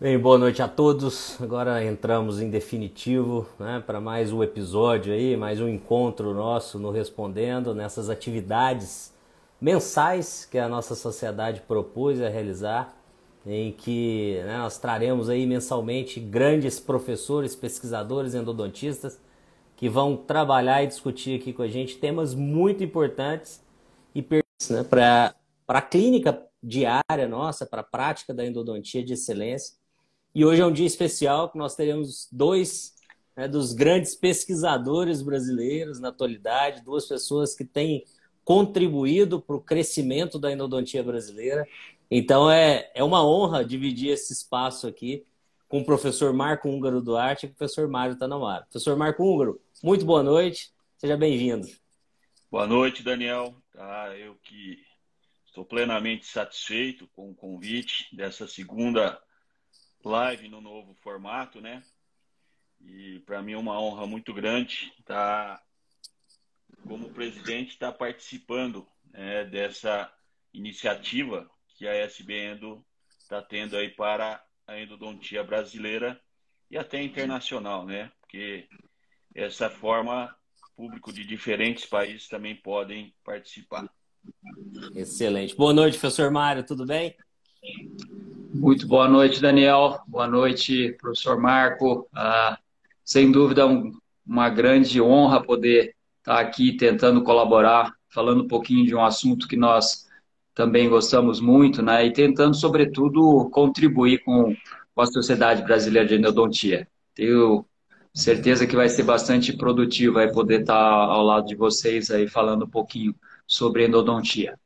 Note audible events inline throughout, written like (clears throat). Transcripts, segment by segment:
Bem, boa noite a todos. Agora entramos em definitivo né, para mais um episódio aí, mais um encontro nosso no Respondendo, nessas atividades mensais que a nossa sociedade propôs a realizar, em que né, nós traremos aí mensalmente grandes professores, pesquisadores, endodontistas que vão trabalhar e discutir aqui com a gente temas muito importantes e né, para a clínica diária nossa, para a prática da endodontia de excelência e hoje é um dia especial que nós teremos dois né, dos grandes pesquisadores brasileiros na atualidade, duas pessoas que têm contribuído para o crescimento da endodontia brasileira. Então é, é uma honra dividir esse espaço aqui com o professor Marco Húngaro Duarte e o professor Mário Tanamara. Professor Marco Húngaro, muito boa noite, seja bem-vindo. Boa noite, Daniel. Tá, eu que estou plenamente satisfeito com o convite dessa segunda live no novo formato, né? E para mim é uma honra muito grande estar, como presidente, estar participando né, dessa iniciativa que a SB Endo está tendo aí para a endodontia brasileira e até internacional, né? Porque essa forma público de diferentes países também podem participar. Excelente. Boa noite, professor Mário, tudo bem? Muito boa noite, Daniel. Boa noite, professor Marco. Ah, sem dúvida, um, uma grande honra poder estar aqui tentando colaborar, falando um pouquinho de um assunto que nós também gostamos muito, né? E tentando, sobretudo, contribuir com, com a Sociedade Brasileira de Endodontia. Tenho certeza que vai ser bastante produtivo aí poder estar ao lado de vocês aí falando um pouquinho sobre endodontia.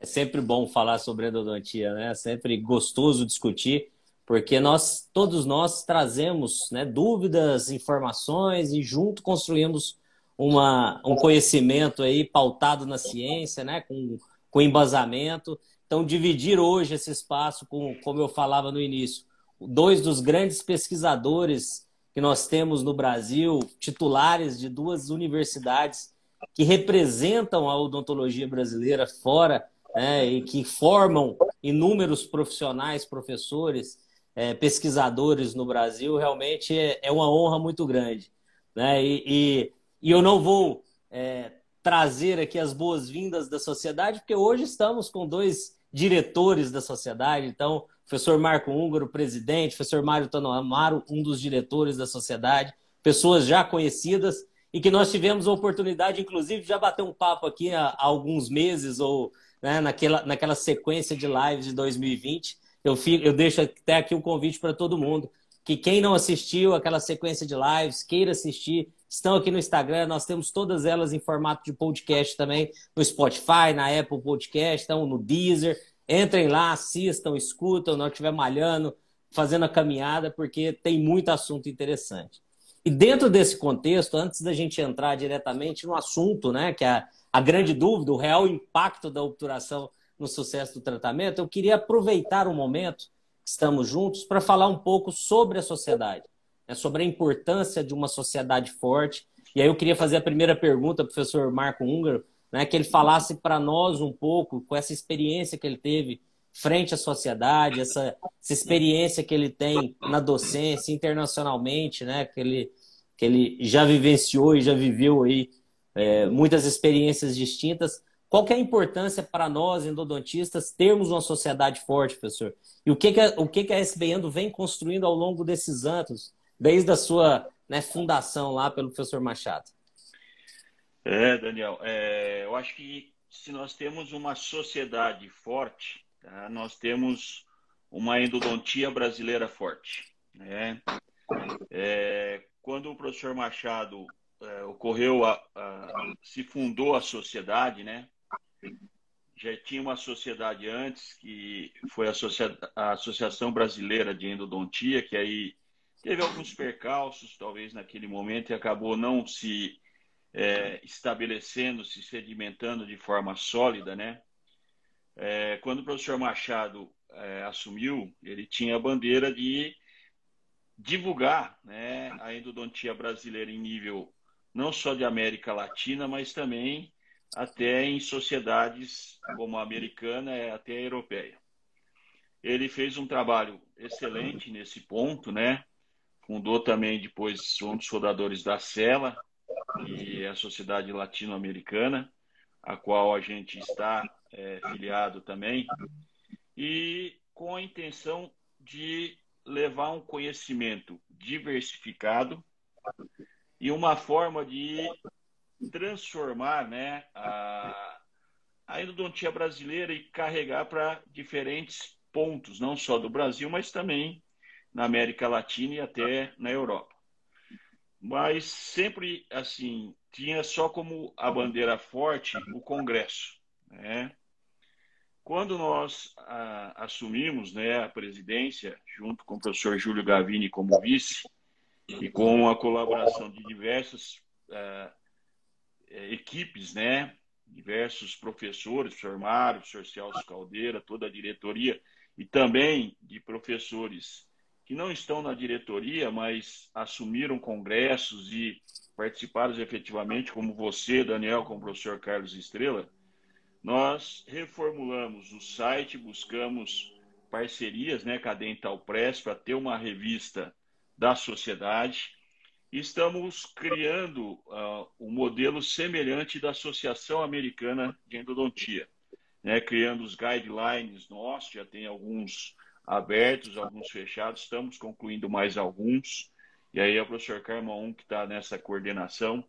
É sempre bom falar sobre endodontia, né? É sempre gostoso discutir, porque nós, todos nós trazemos né, dúvidas, informações e junto construímos uma, um conhecimento aí pautado na ciência, né? Com, com embasamento. Então, dividir hoje esse espaço com, como eu falava no início, dois dos grandes pesquisadores que nós temos no Brasil, titulares de duas universidades que representam a odontologia brasileira fora né, e que formam inúmeros profissionais, professores, é, pesquisadores no Brasil, realmente é, é, uma honra muito grande. Né? E, e, e eu não vou é, trazer aqui as boas-vindas da sociedade, porque hoje estamos com dois diretores da sociedade, então, professor Marco Húngaro, presidente, professor Mário Tanomaro, um dos diretores da sociedade, pessoas já conhecidas e que nós tivemos a oportunidade, inclusive, de já bater um papo aqui há, há alguns meses ou né, naquela, naquela sequência de lives de 2020. Eu, fico, eu deixo até aqui um convite para todo mundo que quem não assistiu aquela sequência de lives, queira assistir, estão aqui no Instagram, nós temos todas elas em formato de podcast também, no Spotify, na Apple Podcast, estão no Deezer. Entrem lá, assistam, escutam, não estiver malhando, fazendo a caminhada, porque tem muito assunto interessante. E dentro desse contexto, antes da gente entrar diretamente no assunto, né, que é a grande dúvida, o real impacto da obturação no sucesso do tratamento, eu queria aproveitar o momento que estamos juntos para falar um pouco sobre a sociedade, né, sobre a importância de uma sociedade forte. E aí eu queria fazer a primeira pergunta professor Marco Húngaro, né, que ele falasse para nós um pouco, com essa experiência que ele teve frente à sociedade, essa, essa experiência que ele tem na docência internacionalmente, né, que ele, que ele já vivenciou e já viveu aí é, muitas experiências distintas. Qual que é a importância para nós, endodontistas, termos uma sociedade forte, professor? E o que, que, a, o que, que a SB Endo vem construindo ao longo desses anos, desde a sua né, fundação lá pelo professor Machado? É, Daniel, é, eu acho que se nós temos uma sociedade forte, tá, nós temos uma endodontia brasileira forte. Né? É, quando o professor Machado é, ocorreu, a, a, se fundou a sociedade, né? Já tinha uma sociedade antes, que foi a, a Associação Brasileira de Endodontia, que aí teve alguns percalços, talvez naquele momento, e acabou não se é, estabelecendo, se sedimentando de forma sólida, né? É, quando o professor Machado é, assumiu, ele tinha a bandeira de divulgar né, a endodontia brasileira em nível não só de América Latina, mas também até em sociedades como a americana e até a europeia. ele fez um trabalho excelente nesse ponto, né? Fundou também depois um dos fundadores da CELA, que é a Sociedade Latino-Americana, a qual a gente está é, filiado também, e com a intenção de levar um conhecimento diversificado e uma forma de transformar né, a, a endodontia brasileira e carregar para diferentes pontos, não só do Brasil, mas também na América Latina e até na Europa. Mas sempre assim tinha só como a bandeira forte o Congresso. Né? Quando nós a, assumimos né, a presidência, junto com o professor Júlio Gavini como vice, e com a colaboração de diversas uh, equipes, né, diversos professores, professor Mário, professor Celso Caldeira, toda a diretoria, e também de professores que não estão na diretoria, mas assumiram congressos e participaram efetivamente, como você, Daniel, como o professor Carlos Estrela, nós reformulamos o site, buscamos parcerias né, com a Dental Press para ter uma revista da sociedade. Estamos criando uh, um modelo semelhante da Associação Americana de Endodontia né, criando os guidelines nossos, já tem alguns abertos, alguns fechados, estamos concluindo mais alguns. E aí é o professor Carmão que está nessa coordenação,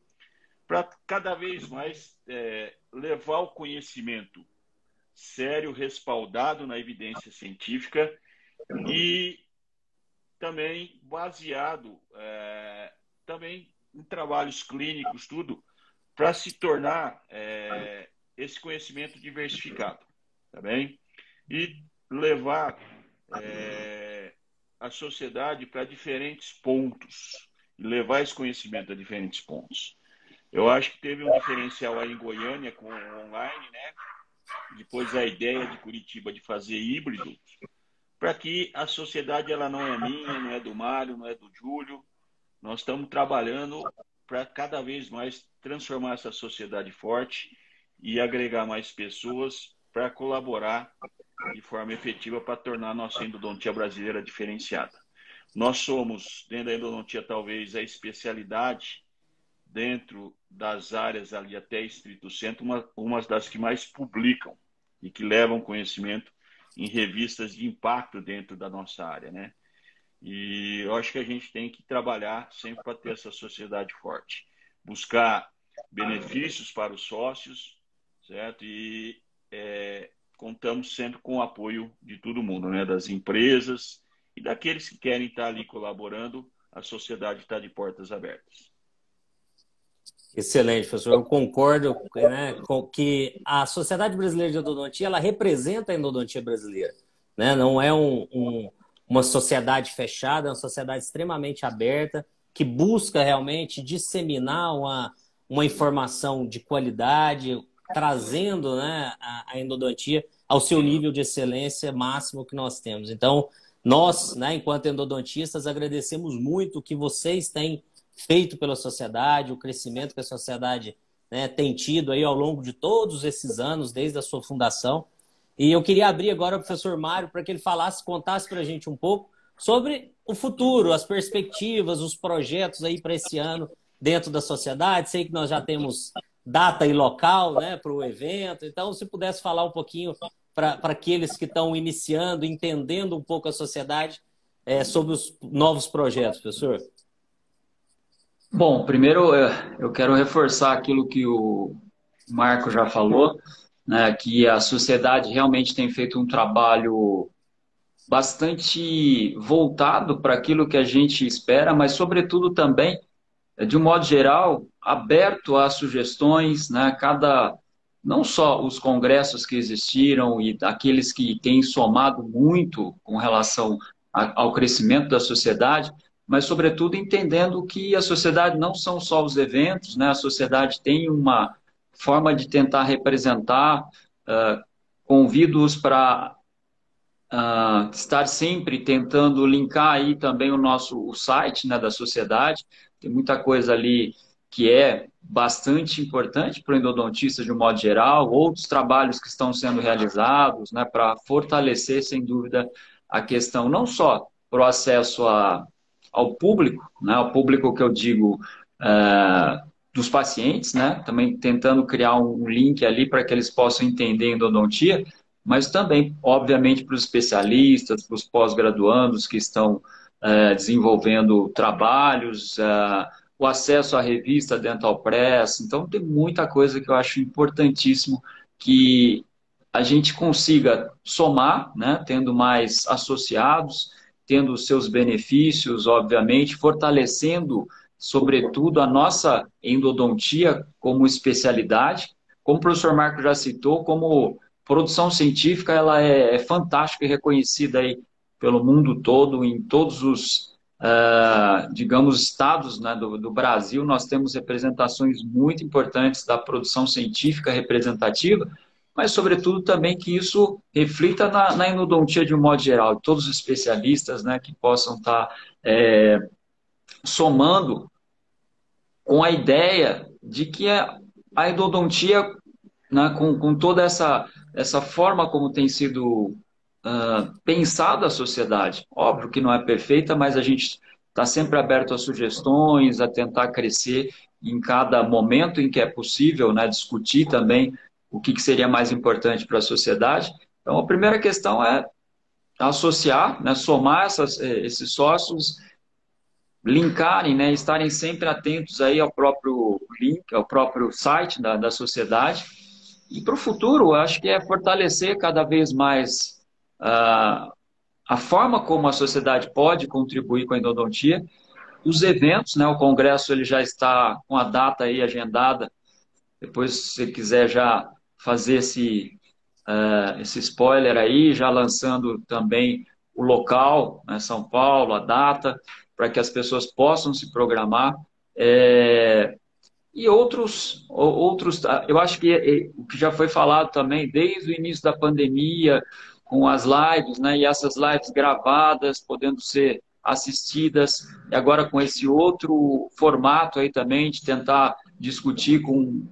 para cada vez mais é, levar o conhecimento sério, respaldado na evidência científica e também baseado é, também em trabalhos clínicos, tudo, para se tornar é, esse conhecimento diversificado, tá bem? E levar é, a sociedade para diferentes pontos, levar esse conhecimento a diferentes pontos. Eu acho que teve um diferencial aí em Goiânia com o online, né? Depois a ideia de Curitiba de fazer híbrido, para que a sociedade ela não é minha, não é do Mário, não é do Júlio. Nós estamos trabalhando para cada vez mais transformar essa sociedade forte e agregar mais pessoas para colaborar de forma efetiva para tornar a nossa endodontia brasileira diferenciada. Nós somos, dentro da endodontia, talvez a especialidade dentro das áreas ali até estrito centro, uma, uma das que mais publicam e que levam conhecimento em revistas de impacto dentro da nossa área, né? E eu acho que a gente tem que trabalhar sempre para ter essa sociedade forte, buscar benefícios para os sócios, certo? E é, contamos sempre com o apoio de todo mundo, né? Das empresas e daqueles que querem estar ali colaborando. A sociedade está de portas abertas. Excelente, professor. Eu concordo né, com que a Sociedade Brasileira de Endodontia ela representa a endodontia brasileira. Né? Não é um, um, uma sociedade fechada, é uma sociedade extremamente aberta que busca realmente disseminar uma, uma informação de qualidade, trazendo né, a, a, endodontia ao seu nível de excelência máximo que nós temos. Então, nós, né, enquanto endodontistas, agradecemos muito o que vocês têm feito pela sociedade, o crescimento que a sociedade né, tem tido aí ao longo de todos esses anos, desde a sua fundação. E eu queria abrir agora o professor Mário para que ele falasse, contasse para a gente um pouco sobre o futuro, as perspectivas, os projetos aí para esse ano dentro da sociedade. Sei que nós já temos data e local né, para o evento. Então, se pudesse falar um pouquinho para aqueles que estão iniciando, entendendo um pouco a sociedade é, sobre os novos projetos, professor. Bom, primeiro é, eu quero reforçar aquilo que o Marco já falou, né, que a sociedade realmente tem feito um trabalho bastante voltado para aquilo que a gente espera, mas sobretudo também é, de um modo geral, aberto a sugestões, né? Cada não só os congressos que existiram e aqueles que têm somado muito com relação ao crescimento da sociedade, mas sobretudo entendendo que a sociedade não são só os eventos, né? A sociedade tem uma forma de tentar representar, uh, convido-os para uh, estar sempre tentando linkar aí também o nosso o site né, da sociedade, tem muita coisa ali que é bastante importante para o endodontista de um modo geral, outros trabalhos que estão sendo realizados né, para fortalecer, sem dúvida, a questão não só para o acesso a, ao público, né, ao público que eu digo uh, dos pacientes, né, também tentando criar um link ali para que eles possam entender endodontia, mas também, obviamente, para os especialistas, para os pós-graduandos que estão uh, desenvolvendo trabalhos, uh, o acesso à revista Dental Press. Então, tem muita coisa que eu acho importantíssimo que a gente consiga somar, né, tendo mais associados, tendo os seus benefícios, obviamente, fortalecendo, sobretudo, a nossa endodontia como especialidade. Como o professor Marco já citou, como produção científica, ela é, é fantástica e reconhecida aí pelo mundo todo, em todos os uh, digamos, estados né, do, do, Brasil, nós temos representações muito importantes da produção científica representativa, mas, sobretudo, também que isso reflita na, na endodontia de um modo geral, todos os especialistas né, que possam estar tá, é, somando com a ideia de que a, a endodontia, né, com, com toda essa, essa forma como tem sido uh, pensado a sociedade. Óbvio que não é perfeita, mas a gente está sempre aberto a sugestões, a tentar crescer em cada momento em que é possível, né, discutir também o que, que seria mais importante para a sociedade. Então, a primeira questão é associar, né, somar essas, eh, esses sócios, linkarem, né, estarem sempre atentos aí ao próprio link, ao próprio site da, da sociedade. E para o futuro, acho que é fortalecer cada vez mais uh, a forma como a sociedade pode contribuir com a endodontia, os eventos, né, o congresso ele já está com a data aí agendada, depois se você quiser já fazer esse, uh, esse spoiler aí, já lançando também o local, né, São Paulo, a data, para que as pessoas possam se programar. É, e outros, outros, eu acho que é, o que já foi falado também desde o início da pandemia, com as lives, né? E essas lives gravadas, podendo ser assistidas, e agora com esse outro formato aí também, de tentar discutir com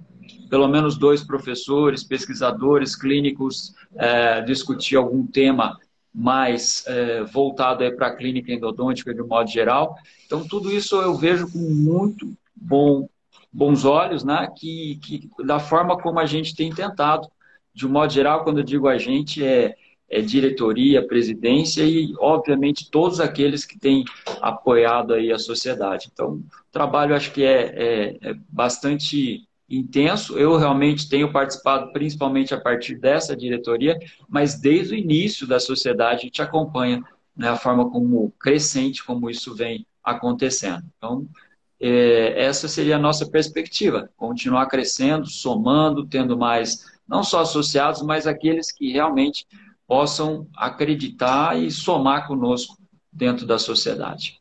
pelo menos dois professores, pesquisadores, clínicos, é, discutir algum tema mais é, voltado para a clínica endodôntica de um modo geral. Então, tudo isso eu vejo com muito bom, bons olhos, né? Que, que da forma como a gente tem tentado, de um modo geral, quando eu digo a gente, é é, diretoria, presidência e, obviamente, todos aqueles que têm apoiado aí a sociedade. Então, o trabalho acho que é, é, é bastante intenso. Eu realmente tenho participado principalmente a partir dessa diretoria, mas desde o início da sociedade a gente acompanha né, a forma como crescente como isso vem acontecendo. Então, é, essa seria a nossa perspectiva: continuar crescendo, somando, tendo mais, não só associados, mas aqueles que realmente possam acreditar e somar conosco dentro da sociedade.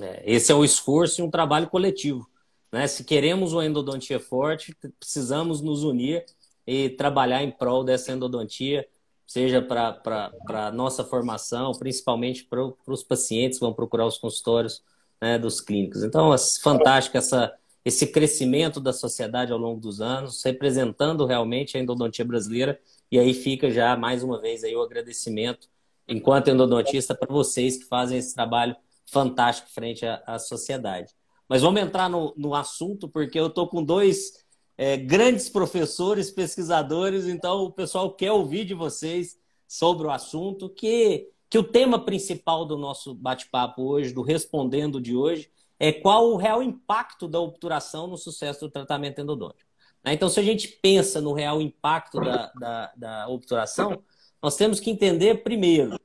É, esse é um esforço e um trabalho coletivo. Né? Se queremos uma endodontia forte, precisamos nos unir e trabalhar em prol dessa endodontia, seja para a nossa formação, principalmente para os pacientes que vão procurar os consultórios né, dos clínicos. Então, é fantástico essa, esse crescimento da sociedade ao longo dos anos, representando realmente a endodontia brasileira e aí fica já mais uma vez aí o agradecimento, enquanto endodontista, para vocês que fazem esse trabalho fantástico frente à, à sociedade. Mas vamos entrar no, no assunto, porque eu estou com dois é, grandes professores, pesquisadores, então o pessoal quer ouvir de vocês sobre o assunto, que, que o tema principal do nosso bate-papo hoje, do Respondendo de hoje, é qual o real impacto da obturação no sucesso do tratamento endodôntico. Né? Então, se a gente pensa no real impacto da, da, da obturação, nós temos que entender, primeiro,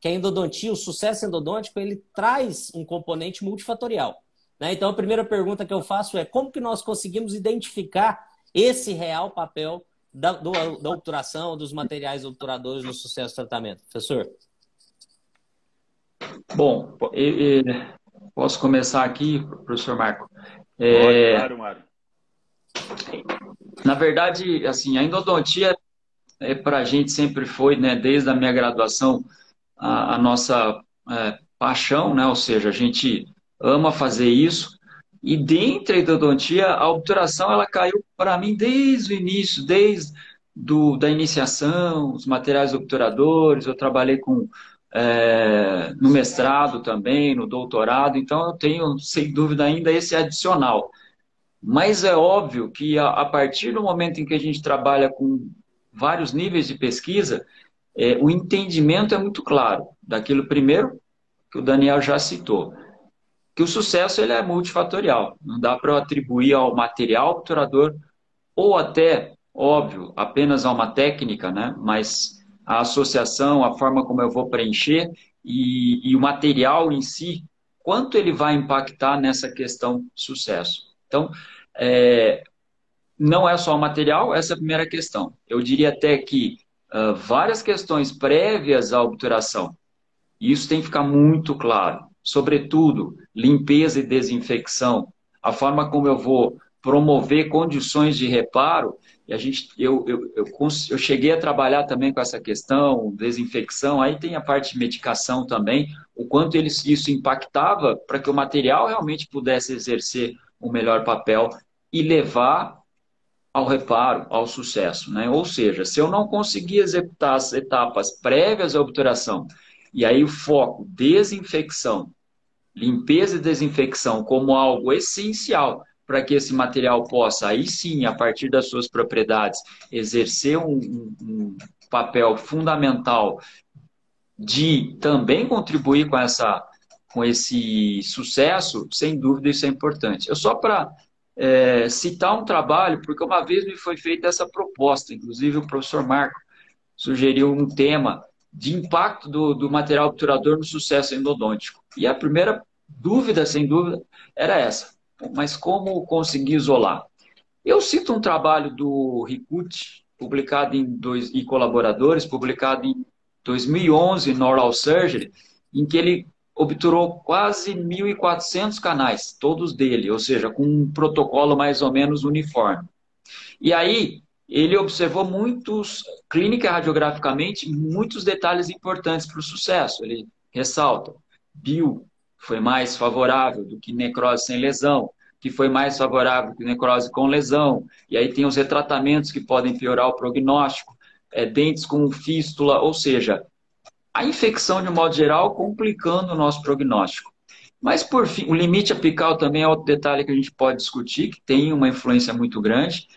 que a endodontia, o sucesso endodôntico, ele traz um componente multifatorial. Né? Então, a primeira pergunta que eu faço é como que nós conseguimos identificar esse real papel da, do, da obturação, dos materiais obturadores no sucesso do tratamento? Professor? Bom, posso começar aqui, professor Marco? É, claro, Mário. Na verdade, assim, a endodontia é, para a gente sempre foi, né, desde a minha graduação, a, a nossa é, paixão, né, ou seja, a gente ama fazer isso E dentro da endodontia, a obturação ela caiu para mim desde o início, desde do, da iniciação, os materiais obturadores, eu trabalhei com é, no mestrado também, no doutorado, então eu tenho, sem dúvida, ainda esse adicional. Mas é óbvio que a, a partir do momento em que a gente trabalha com vários níveis de pesquisa, é, o entendimento é muito claro daquilo primeiro que o Daniel já citou, que o sucesso ele é multifatorial, não dá para atribuir ao material obturador ou até, óbvio, apenas a uma técnica, né? mas a associação, a forma como eu vou preencher e, e o material em si, quanto ele vai impactar nessa questão sucesso. Então, é, não é só o material, essa é a primeira questão. Eu diria até que uh, várias questões prévias à obturação, isso tem que ficar muito claro. Sobretudo, limpeza e desinfecção, a forma como eu vou promover condições de reparo e a gente, eu, eu, eu, eu, cheguei a trabalhar também com essa questão, desinfecção, aí tem a parte de medicação também, o quanto eles, isso impactava para que o material realmente pudesse exercer o um melhor papel e levar ao reparo, ao sucesso. Né? Ou seja, se eu não conseguir executar as etapas prévias à obturação, e aí o foco, desinfecção, limpeza e desinfecção como algo essencial para que esse material possa, aí sim, a partir das suas propriedades, exercer um, um, papel fundamental de também contribuir com, essa, com esse sucesso, sem dúvida isso é importante. Eu só para é, citar um trabalho, porque uma vez me foi feita essa proposta, inclusive o professor Marco sugeriu um tema de impacto do, do material obturador no sucesso endodôntico. E a primeira dúvida, sem dúvida, era essa mas como conseguir isolar? Eu cito um trabalho do Rikuti, publicado em dois, e colaboradores, publicado em 2011 no Oral Surgery, em que ele obturou quase 1.400 canais, todos dele, ou seja, com um protocolo mais ou menos uniforme. E aí, ele observou muitos, clínica radiograficamente, muitos detalhes importantes para o sucesso. Ele ressalta, bio, foi mais favorável do que necrose sem lesão, que foi mais favorável que necrose com lesão. E aí tem os retratamentos que podem piorar o prognóstico, é, dentes com fístula, ou seja, a infecção de um modo geral complicando o nosso prognóstico. Mas, por fim, o limite apical também é outro detalhe que a gente pode discutir, que tem uma influência muito grande,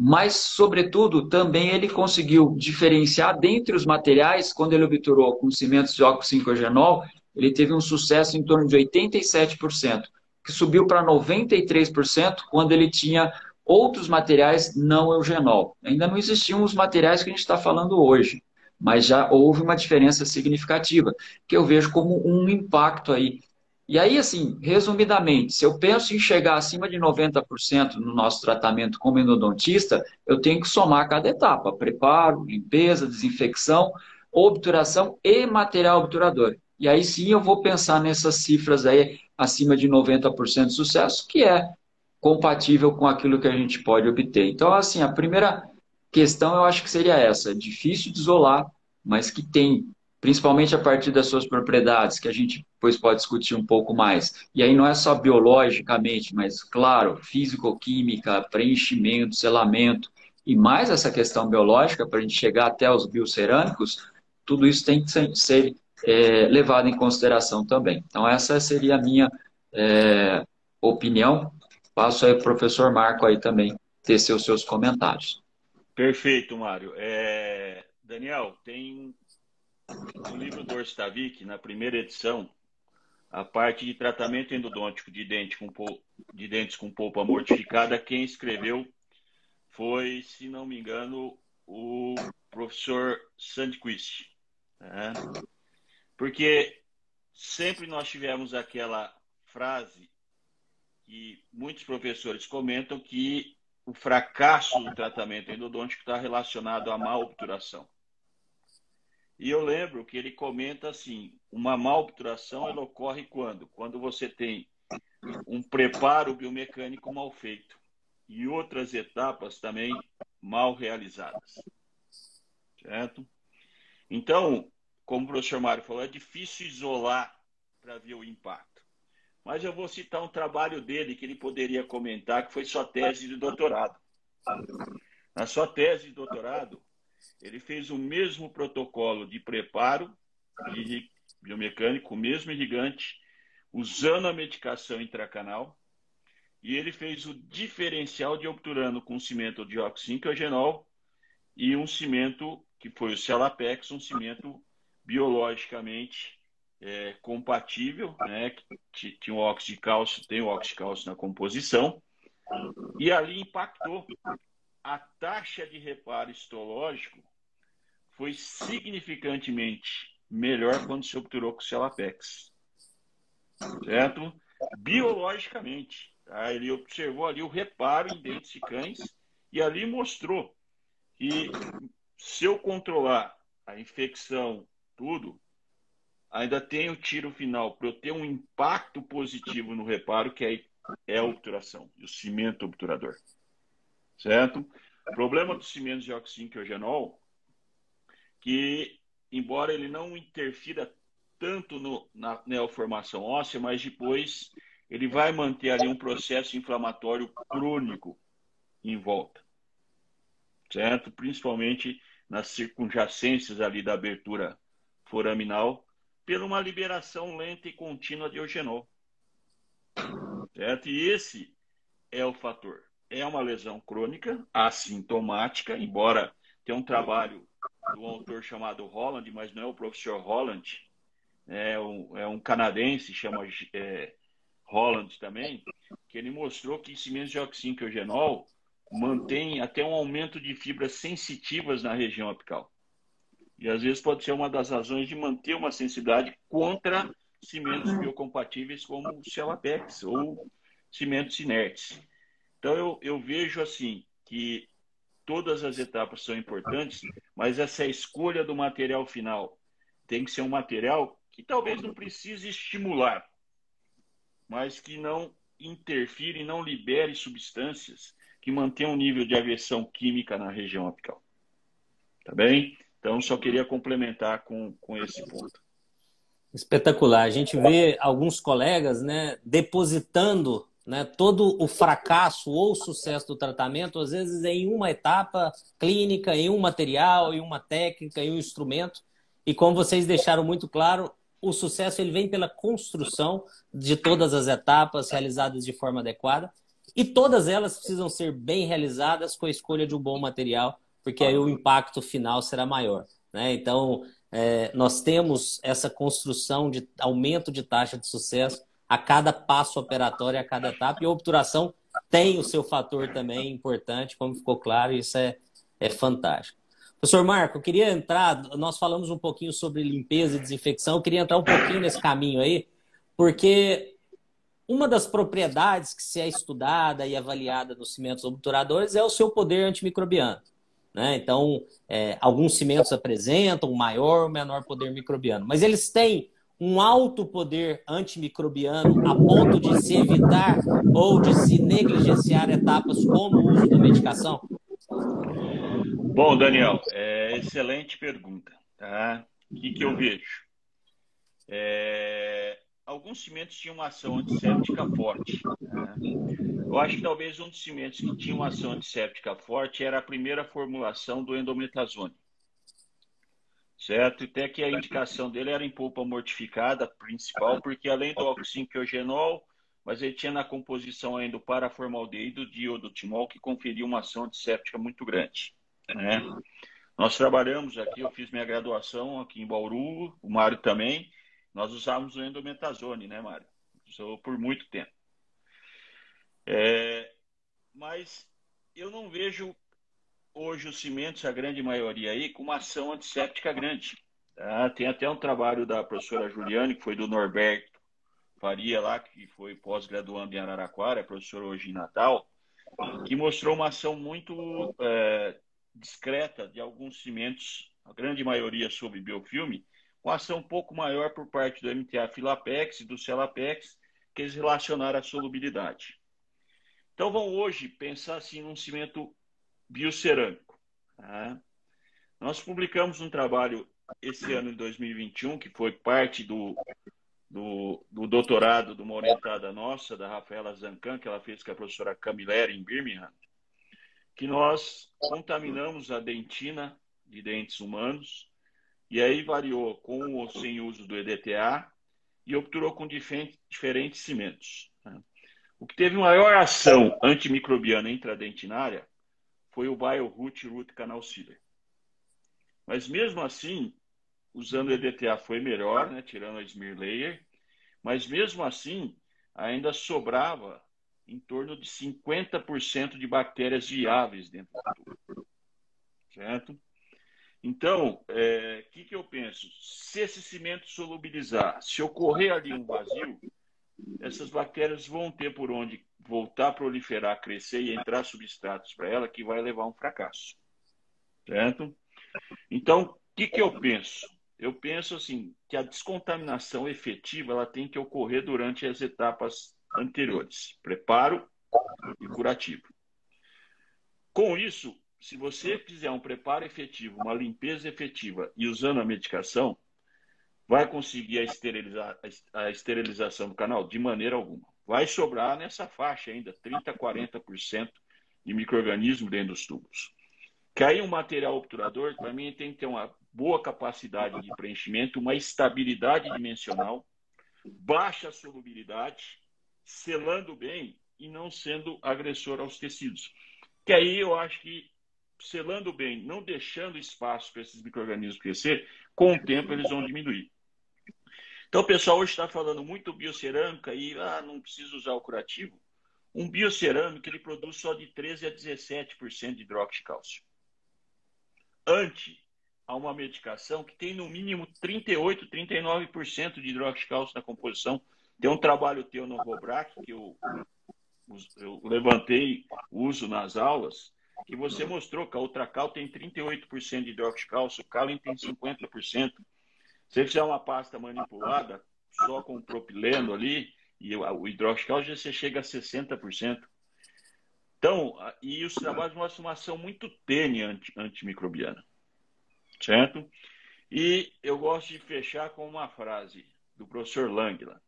mas, sobretudo, também ele conseguiu diferenciar dentre os materiais, quando ele obturou com cimentos de óxido 5 ele teve um sucesso em torno de 87%, que subiu para 93% quando ele tinha outros materiais não eugenol. Ainda não existiam os materiais que a gente está falando hoje, mas já houve uma diferença significativa, que eu vejo como um impacto aí. E aí, assim, resumidamente, se eu penso em chegar acima de 90% no nosso tratamento como endodontista, eu tenho que somar cada etapa: preparo, limpeza, desinfecção, obturação e material obturador. E aí sim eu vou pensar nessas cifras aí acima de 90% de sucesso, que é compatível com aquilo que a gente pode obter. Então, assim, a primeira questão eu acho que seria essa: difícil de isolar, mas que tem, principalmente a partir das suas propriedades, que a gente depois pode discutir um pouco mais. E aí não é só biologicamente, mas, claro, físico-química, preenchimento, selamento, e mais essa questão biológica, para a gente chegar até os biocerâmicos, tudo isso tem que ser é, levado em consideração também. Então, essa seria a minha é, opinião. Passo aí para o professor Marco aí também tecer os seus comentários. Perfeito, Mário. É... Daniel, tem no livro do Orstavik, na primeira edição, a parte de tratamento endodôntico de, dente com pol... de dentes com polpa mortificada, quem escreveu foi, se não me engano, o professor Sandquist. Né? Porque sempre nós tivemos aquela frase que muitos professores comentam que o fracasso do tratamento endodôntico está relacionado à má obturação. E eu lembro que ele comenta assim: uma má obturação ela ocorre quando? Quando você tem um preparo biomecânico mal feito e outras etapas também mal realizadas. Certo? Então, como o professor Mário falou, é difícil isolar para ver o impacto. mas eu vou citar um trabalho dele que ele poderia comentar, que foi sua tese de doutorado. Na sua tese de doutorado, ele fez o mesmo protocolo de preparo de biomecânico, o mesmo irrigante, usando a medicação intracanal, e ele fez o diferencial de obturando com cimento de oxinquiogenol e um cimento que foi o Celapex, um cimento biologicamente é, compatível, né, que tinha o óxido de cálcio, tem o óxido de cálcio na composição, e ali impactou. A taxa de reparo histológico foi significantemente melhor quando se obturou com o Celapex. Certo? Biologicamente. Tá? Ele observou ali o reparo em dentes de cães e ali mostrou que se eu controlar a infecção, tudo, ainda tem o tiro final para eu ter um impacto positivo no reparo, que é a obturação, o cimento obturador. Certo? O problema do cimento de oxinquiogenol, que embora ele não interfira tanto no, na neoformação óssea, mas depois ele vai manter ali um processo inflamatório crônico em volta. Certo? Principalmente nas circunjacências ali da abertura foraminal, por uma liberação lenta e contínua de eugenol. Certo? E esse é o fator. É uma lesão crônica, assintomática, embora tenha um trabalho do autor chamado Holland, mas não é o professor Holland, é um, é um canadense, chama é, Holland também, que ele mostrou que cimentos de oxinquiogenol mantém até um aumento de fibras sensitivas na região apical. E às vezes pode ser uma das razões de manter uma sensibilidade contra cimentos biocompatíveis como o Celapex ou cimentos inertes. Então eu, eu vejo assim que todas as etapas são importantes, mas essa escolha do material final tem que ser um material que talvez não precise estimular, mas que não interfira e não libere substâncias que mantenham um nível de aversão química na região apical. Tá bem? Então, só queria complementar com, com esse ponto. Espetacular. A gente vê alguns colegas né, depositando né, todo o fracasso ou sucesso do tratamento, às vezes em uma etapa clínica, em um material, em uma técnica, em um instrumento. E como vocês deixaram muito claro, o sucesso ele vem pela construção de todas as etapas realizadas de forma adequada e todas elas precisam ser bem realizadas com a escolha de um bom material, porque aí o impacto final será maior. Né? Então, é, nós temos essa construção de aumento de taxa de sucesso a cada passo operatório, a cada etapa, e a obturação tem o seu fator também importante, como ficou claro, e isso é, é fantástico. Professor Marco, eu queria entrar, nós falamos um pouquinho sobre limpeza e desinfecção, eu queria entrar um pouquinho nesse caminho aí, porque uma das propriedades que se é estudada e avaliada nos cimentos obturadores é o seu poder antimicrobiano. Né? Então, é, alguns cimentos apresentam maior ou menor poder microbiano, mas eles têm um alto poder antimicrobiano a ponto de se evitar ou de se negligenciar etapas como o uso da medicação? Bom, Daniel, é, excelente pergunta. Tá? O que, que eu vejo? É, alguns cimentos tinham uma ação antisséptica forte. Né? Eu acho que talvez um dos cimentos que tinha uma ação antisséptica forte era a primeira formulação do endometazone. Certo? Até que a indicação dele era em polpa mortificada, principal, porque além do oxinquiogenol, mas ele tinha na composição ainda o paraformaldeído de iodotimol, que conferia uma ação antisséptica muito grande. Né? Nós trabalhamos aqui, eu fiz minha graduação aqui em Bauru, o Mário também, nós usávamos o endometazone, né, Mário? Usou por muito tempo. É, mas eu não vejo hoje os cimentos, a grande maioria aí, com uma ação antisséptica grande. Tá? Tem até um trabalho da professora Juliane, que foi do Norberto Faria lá, que foi pós-graduando em Araraquara, professor hoje em Natal, que mostrou uma ação muito é, discreta de alguns cimentos, a grande maioria sobre biofilme, com ação um pouco maior por parte do MTA Filapex e do Celapex, que eles relacionaram a solubilidade. Então, vão hoje pensar assim num cimento biocerâmico. Tá? Nós publicamos um trabalho esse ano, em 2021, que foi parte do, do, do doutorado de uma orientada nossa, da Rafaela Zancan, que ela fez com a professora Camilleri em Birmingham, que nós contaminamos a dentina de dentes humanos e aí variou com ou sem uso do EDTA e obturou com diferentes cimentos. Né? O que teve maior ação antimicrobiana intradentinária foi o BioRoot Root Canal Sealer. Mas mesmo assim, usando o EDTA foi melhor, né, tirando a smear layer, mas mesmo assim ainda sobrava em torno de 50% de bactérias viáveis dentro do tubo. Certo? Então, o é, que, que eu penso? Se esse cimento solubilizar, se ocorrer ali um vazio, essas bactérias vão ter por onde voltar a proliferar, crescer e entrar substratos para ela, que vai levar a um fracasso. Certo? Então, o que, que eu penso? Eu penso assim que a descontaminação efetiva ela tem que ocorrer durante as etapas anteriores, preparo e curativo. Com isso, se você fizer um preparo efetivo, uma limpeza efetiva e usando a medicação, vai conseguir a, esterilizar, a esterilização do canal? De maneira alguma. Vai sobrar nessa faixa ainda 30%, 40% de microorganismo dentro dos tubos. Que aí um material obturador, para mim, tem que ter uma boa capacidade de preenchimento, uma estabilidade dimensional, baixa solubilidade, selando bem e não sendo agressor aos tecidos. Que aí eu acho que selando bem, não deixando espaço para esses micro-organismos crescer, com o tempo eles vão diminuir. Então, o pessoal hoje está falando muito biocerâmica e ah, não precisa usar o curativo. Um biocerâmico ele produz só de 13 a 17% de hidróxido de cálcio. Ante a uma medicação que tem no mínimo 38, 39% de hidróxido de cálcio na composição. Tem um trabalho teu no Robrac que eu, eu levantei, uso nas aulas, que você mostrou que a Ultracal tem 38% de hidróxido de cálcio, o Calen tem 50%. Se você fizer uma pasta manipulada, só com propileno ali, e o hidróxido de cálcio, você chega a 60%. Então, e os trabalhos mostram uma ação muito tênue antimicrobiana certo? E eu gosto de fechar com uma frase do professor Langla.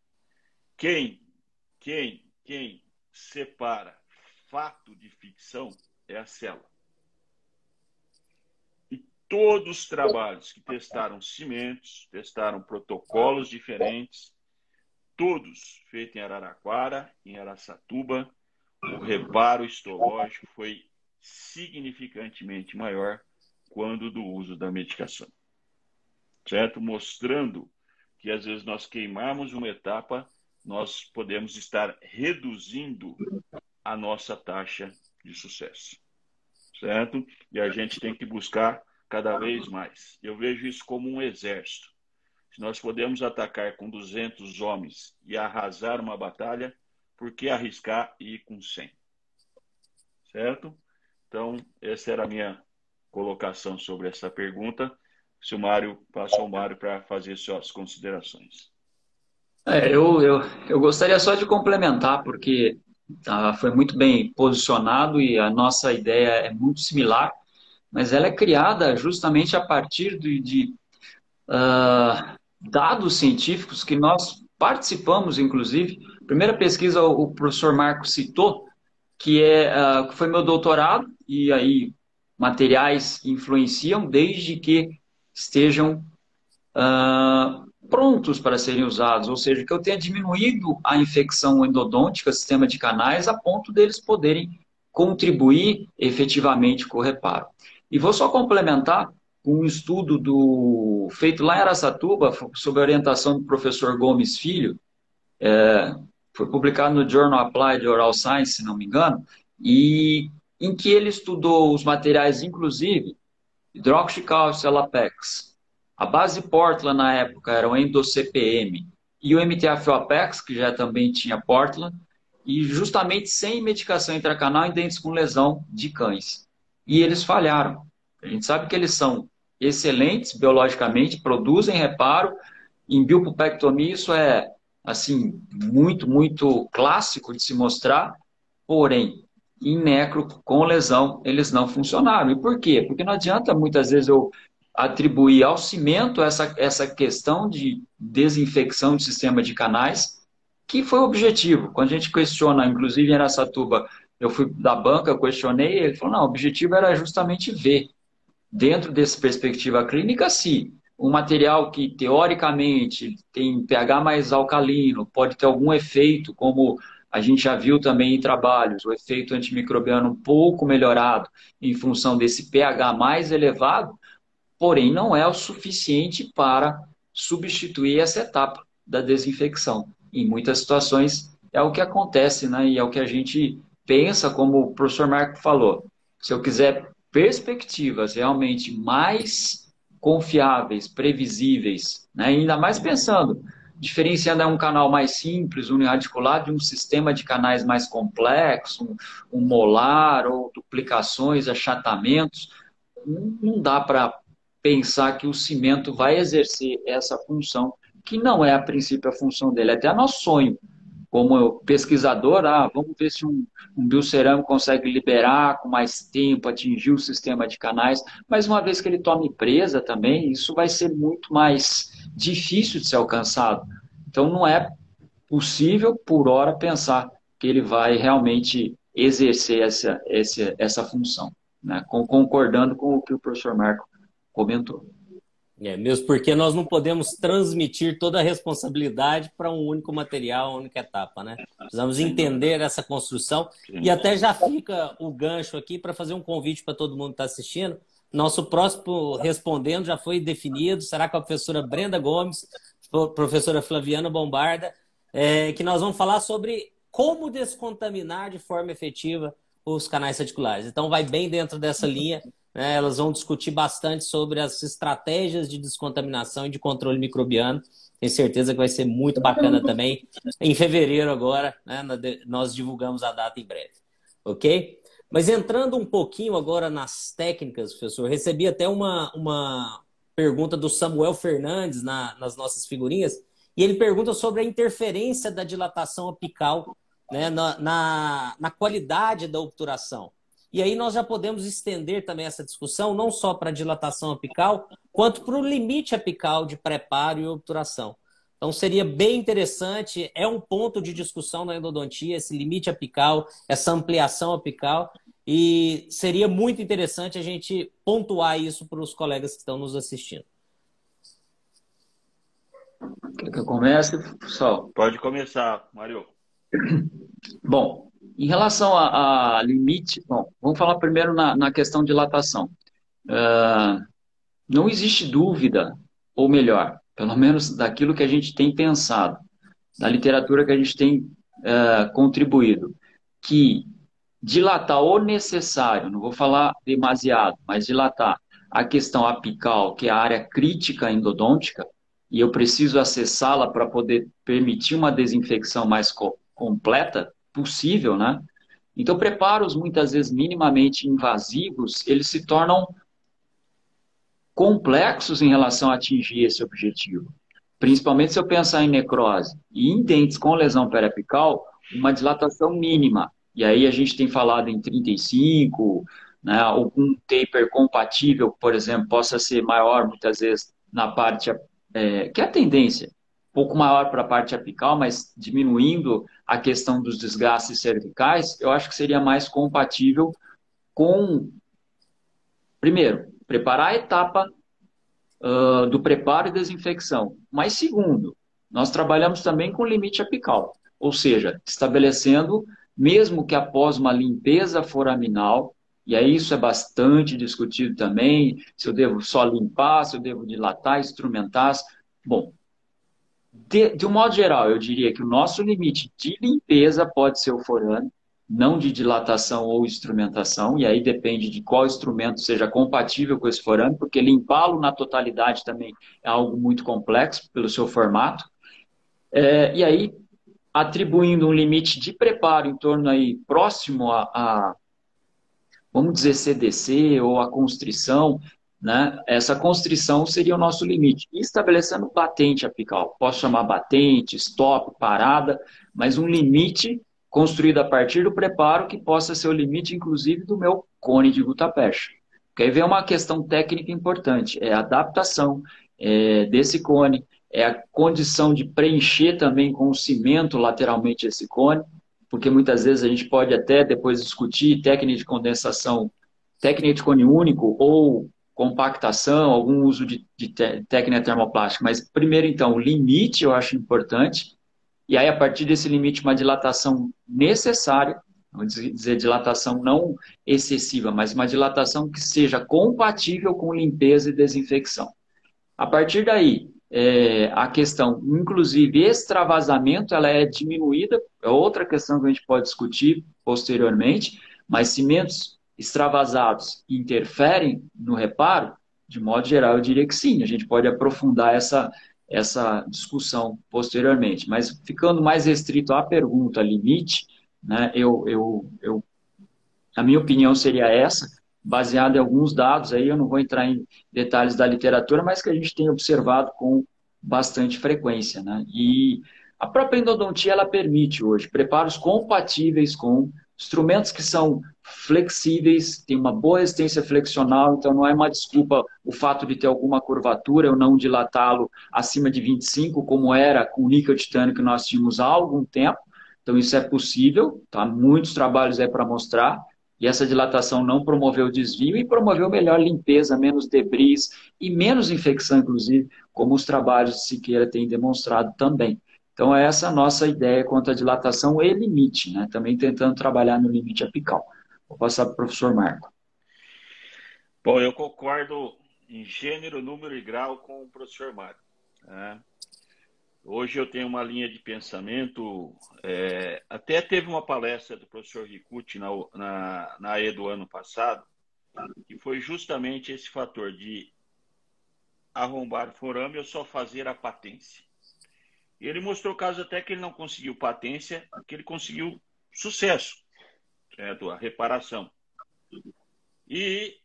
Quem, quem, quem separa fato de ficção é a célula. Todos os trabalhos que testaram cimentos, testaram protocolos diferentes, todos feitos em Araraquara, em Araçatuba, o reparo histológico foi significantemente maior quando do uso da medicação. Certo? Mostrando que às vezes nós queimamos uma etapa, nós podemos estar reduzindo a nossa taxa de sucesso. Certo? E a gente tem que buscar cada vez mais. Eu vejo isso como um exército. Se nós podemos atacar com 200 homens e arrasar uma batalha, por que arriscar e ir com 100? Certo? Então, essa era a minha colocação sobre essa pergunta. Se o Mário, passa ao Mário para fazer suas considerações. É, eu, eu, eu gostaria só de complementar, porque tá, foi muito bem posicionado e a nossa ideia é muito similar, mas ela é criada justamente a partir de, de uh, dados científicos que nós participamos, inclusive. Primeira pesquisa o professor Marco citou, que é, uh, foi meu doutorado, e aí materiais influenciam desde que estejam uh, prontos para serem usados, ou seja, que eu tenha diminuído a infecção endodôntica, sistema de canais, a ponto deles poderem contribuir efetivamente com o reparo. E vou só complementar com um estudo do, feito lá em Aracatuba, sob orientação do professor Gomes Filho, é, foi publicado no Journal Applied Oral Science, se não me engano, e em que ele estudou os materiais, inclusive, hidroxicálcio Apex. A base Portland, na época, era o EndoCPM. E o MTF-Apex, que já também tinha Portland, e justamente sem medicação intracanal em dentes com lesão de cães. E eles falharam. A gente sabe que eles são excelentes biologicamente, produzem reparo. Em biopupectomia isso é assim muito, muito clássico de se mostrar. Porém, em necro com lesão, eles não funcionaram. E por quê? Porque não adianta muitas vezes eu atribuir ao cimento essa, essa questão de desinfecção do sistema de canais que foi o objetivo. Quando a gente questiona, inclusive em Aracatuba, eu fui da banca, eu questionei, ele falou, não, o objetivo era justamente ver, dentro dessa perspectiva clínica, se um material que teoricamente tem pH mais alcalino, pode ter algum efeito, como a gente já viu também em trabalhos, o efeito antimicrobiano um pouco melhorado em função desse pH mais elevado, porém não é o suficiente para substituir essa etapa da desinfecção. Em muitas situações é o que acontece, né? E é o que a gente pensa, como o professor Marco falou. Se eu quiser perspectivas realmente mais confiáveis, previsíveis, né? ainda mais pensando, diferenciando um canal mais simples, uniarticulado, de um sistema de canais mais complexo, um, um molar ou duplicações, achatamentos, não dá para pensar que o cimento vai exercer essa função que não é a princípio a função dele, é até nosso sonho. Como pesquisador, ah, vamos ver se um, um biocerâmico consegue liberar com mais tempo, atingir o sistema de canais, mas uma vez que ele tome presa também, isso vai ser muito mais difícil de ser alcançado. Então não é possível, por hora, pensar que ele vai realmente exercer essa, essa, essa função, né? concordando com o que o professor Marco comentou. É, mesmo porque nós não podemos transmitir toda a responsabilidade para um único material, uma única etapa, né? Precisamos entender essa construção e até já fica o gancho aqui para fazer um convite para todo mundo que está assistindo. Nosso próximo respondendo já foi definido, será com a professora Brenda Gomes, professora Flaviana Bombarda, é, que nós vamos falar sobre como descontaminar de forma efetiva os canais reticulares. Então vai bem dentro dessa linha né? Elas vão discutir bastante sobre as estratégias de descontaminação e de controle microbiano. Tenho certeza que vai ser muito bacana também. Em fevereiro agora, né? nós divulgamos a data em breve. Ok? Mas entrando um pouquinho agora nas técnicas, professor, recebi até uma, uma pergunta do Samuel Fernandes na, nas nossas figurinhas, e ele pergunta sobre a interferência da dilatação apical né, na, na, na qualidade da obturação. E aí nós já podemos estender também essa discussão, não só para dilatação apical, quanto para o limite apical de preparo e obturação. Então seria bem interessante, é um ponto de discussão na endodontia, esse limite apical, essa ampliação apical, e seria muito interessante a gente pontuar isso para os colegas que estão nos assistindo. Quer que eu comece, pessoal? Pode começar, Mário. Bom, em relação a, a, limite, bom, vamos falar primeiro na, na questão de dilatação. Uh, não existe dúvida, ou melhor, pelo menos daquilo que a gente tem pensado, da literatura que a gente tem uh, contribuído, que dilatar o necessário, não vou falar demasiado, mas dilatar a questão apical, que é a área crítica endodôntica, e eu preciso acessá-la para poder permitir uma desinfecção mais co completa, possível, né? Então, preparos muitas vezes minimamente invasivos, eles se tornam complexos em relação a atingir esse objetivo. Principalmente se eu pensar em necrose e em dentes com lesão periapical, uma dilatação mínima. E aí a gente tem falado em 35, né, algum taper compatível, por exemplo, possa ser maior muitas vezes na parte, é, que é a tendência, pouco maior para a parte apical, mas diminuindo a questão dos desgastes cervicais, eu acho que seria mais compatível com, primeiro, preparar a etapa uh, do preparo e desinfecção. Mas, segundo, nós trabalhamos também com limite apical, ou seja, estabelecendo, mesmo que após uma limpeza foraminal, e aí isso é bastante discutido também, se eu devo só limpar, se eu devo dilatar, instrumentar. Bom, de, de um modo geral, eu diria que o nosso limite de limpeza pode ser o forame, não de dilatação ou instrumentação, e aí depende de qual instrumento seja compatível com esse forame, porque limpá-lo na totalidade também é algo muito complexo pelo seu formato. É, e aí, atribuindo um limite de preparo em torno aí próximo a, a vamos dizer, CDC ou a constrição, né? Essa constrição seria o nosso limite. E estabelecendo batente apical. Posso chamar batente, stop, parada, mas um limite construído a partir do preparo que possa ser o limite, inclusive, do meu cone de gutapecha. Porque aí vem uma questão técnica importante, é a adaptação é, desse cone, é a condição de preencher também com o cimento lateralmente esse cone, porque muitas vezes a gente pode até depois discutir técnica de condensação, técnica de cone único ou compactação, algum uso de, de técnica termoplástica. Mas primeiro, então, o limite eu acho importante, e aí a partir desse limite, uma dilatação necessária, vamos dizer dilatação não excessiva, mas uma dilatação que seja compatível com limpeza e desinfecção. A partir daí, é, a questão, inclusive, extravasamento, ela é diminuída, é outra questão que a gente pode discutir posteriormente, mas cimentos extravasados interferem no reparo? De modo geral, eu diria que sim, a gente pode aprofundar essa, essa discussão posteriormente. Mas ficando mais restrito à pergunta limite, né, eu, eu, eu, a minha opinião seria essa, baseado em alguns dados aí, eu não vou entrar em detalhes da literatura, mas que a gente tem observado com bastante frequência, né? E a própria endodontia ela permite hoje preparos compatíveis com instrumentos que são flexíveis, tem uma boa resistência flexional, então não é uma desculpa o fato de ter alguma curvatura, eu não dilatá-lo acima de 25, como era com o níquel titânio que nós tínhamos há algum tempo. Então isso é possível, tá? Muitos trabalhos aí para mostrar. E essa dilatação não promoveu desvio e promoveu melhor limpeza, menos debris e menos infecção, inclusive, como os trabalhos de Siqueira têm demonstrado também. Então, é essa a nossa ideia quanto à dilatação e limite, né? também tentando trabalhar no limite apical. Vou passar para o professor Marco. Bom, eu concordo em gênero, número e grau com o professor Marco. Né? Hoje eu tenho uma linha de pensamento. É, até teve uma palestra do professor Ricucci na, na, na E do ano passado, que foi justamente esse fator de arrombar forame ou só fazer a patência. Ele mostrou casos até que ele não conseguiu patência, que ele conseguiu sucesso, certo? A reparação. E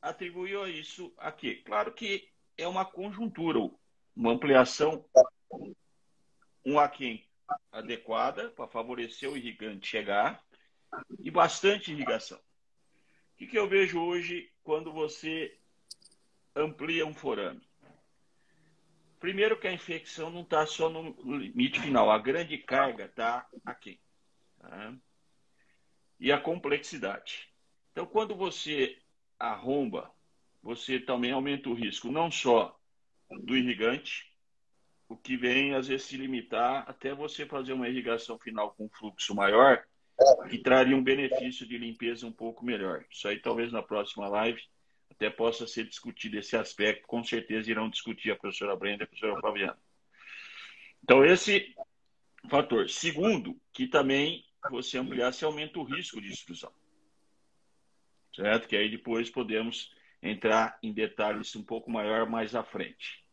atribuiu isso a quê? Claro que é uma conjuntura, uma ampliação um aquém adequada para favorecer o irrigante chegar e bastante irrigação. O que, que eu vejo hoje quando você amplia um forame? Primeiro que a infecção não está só no limite final, a grande carga está aqui. Tá? E a complexidade. Então, quando você arromba, você também aumenta o risco não só do irrigante, o que vem às vezes se limitar até você fazer uma irrigação final com fluxo maior, que traria um benefício de limpeza um pouco melhor. Isso aí talvez na próxima live até possa ser discutido esse aspecto, com certeza irão discutir a professora Brenda e a professora Flaviana. Então, esse fator. Segundo, que também você ampliar, se aumenta o risco de extrusão. Certo? Que aí depois podemos entrar em detalhes um pouco maior mais à frente.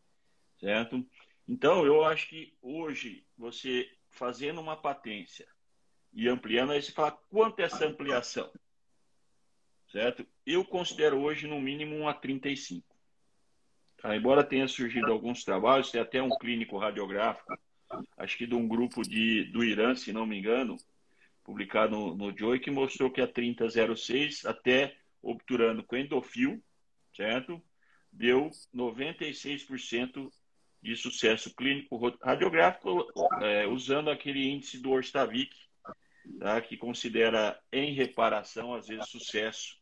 Certo? Então, eu acho que hoje, você fazendo uma patência e ampliando, aí você fala quanto é essa ampliação? Certo? Eu considero hoje, no mínimo, uma 35. Tá? Embora tenha surgido alguns trabalhos, tem até um clínico radiográfico, acho que de um grupo de, do Irã, se não me engano, publicado no, no Joy, que mostrou que a 3006, até obturando com endofil, certo? Deu 96% de sucesso clínico radiográfico é, usando aquele índice do Orstavik, tá, que considera em reparação, às vezes, sucesso,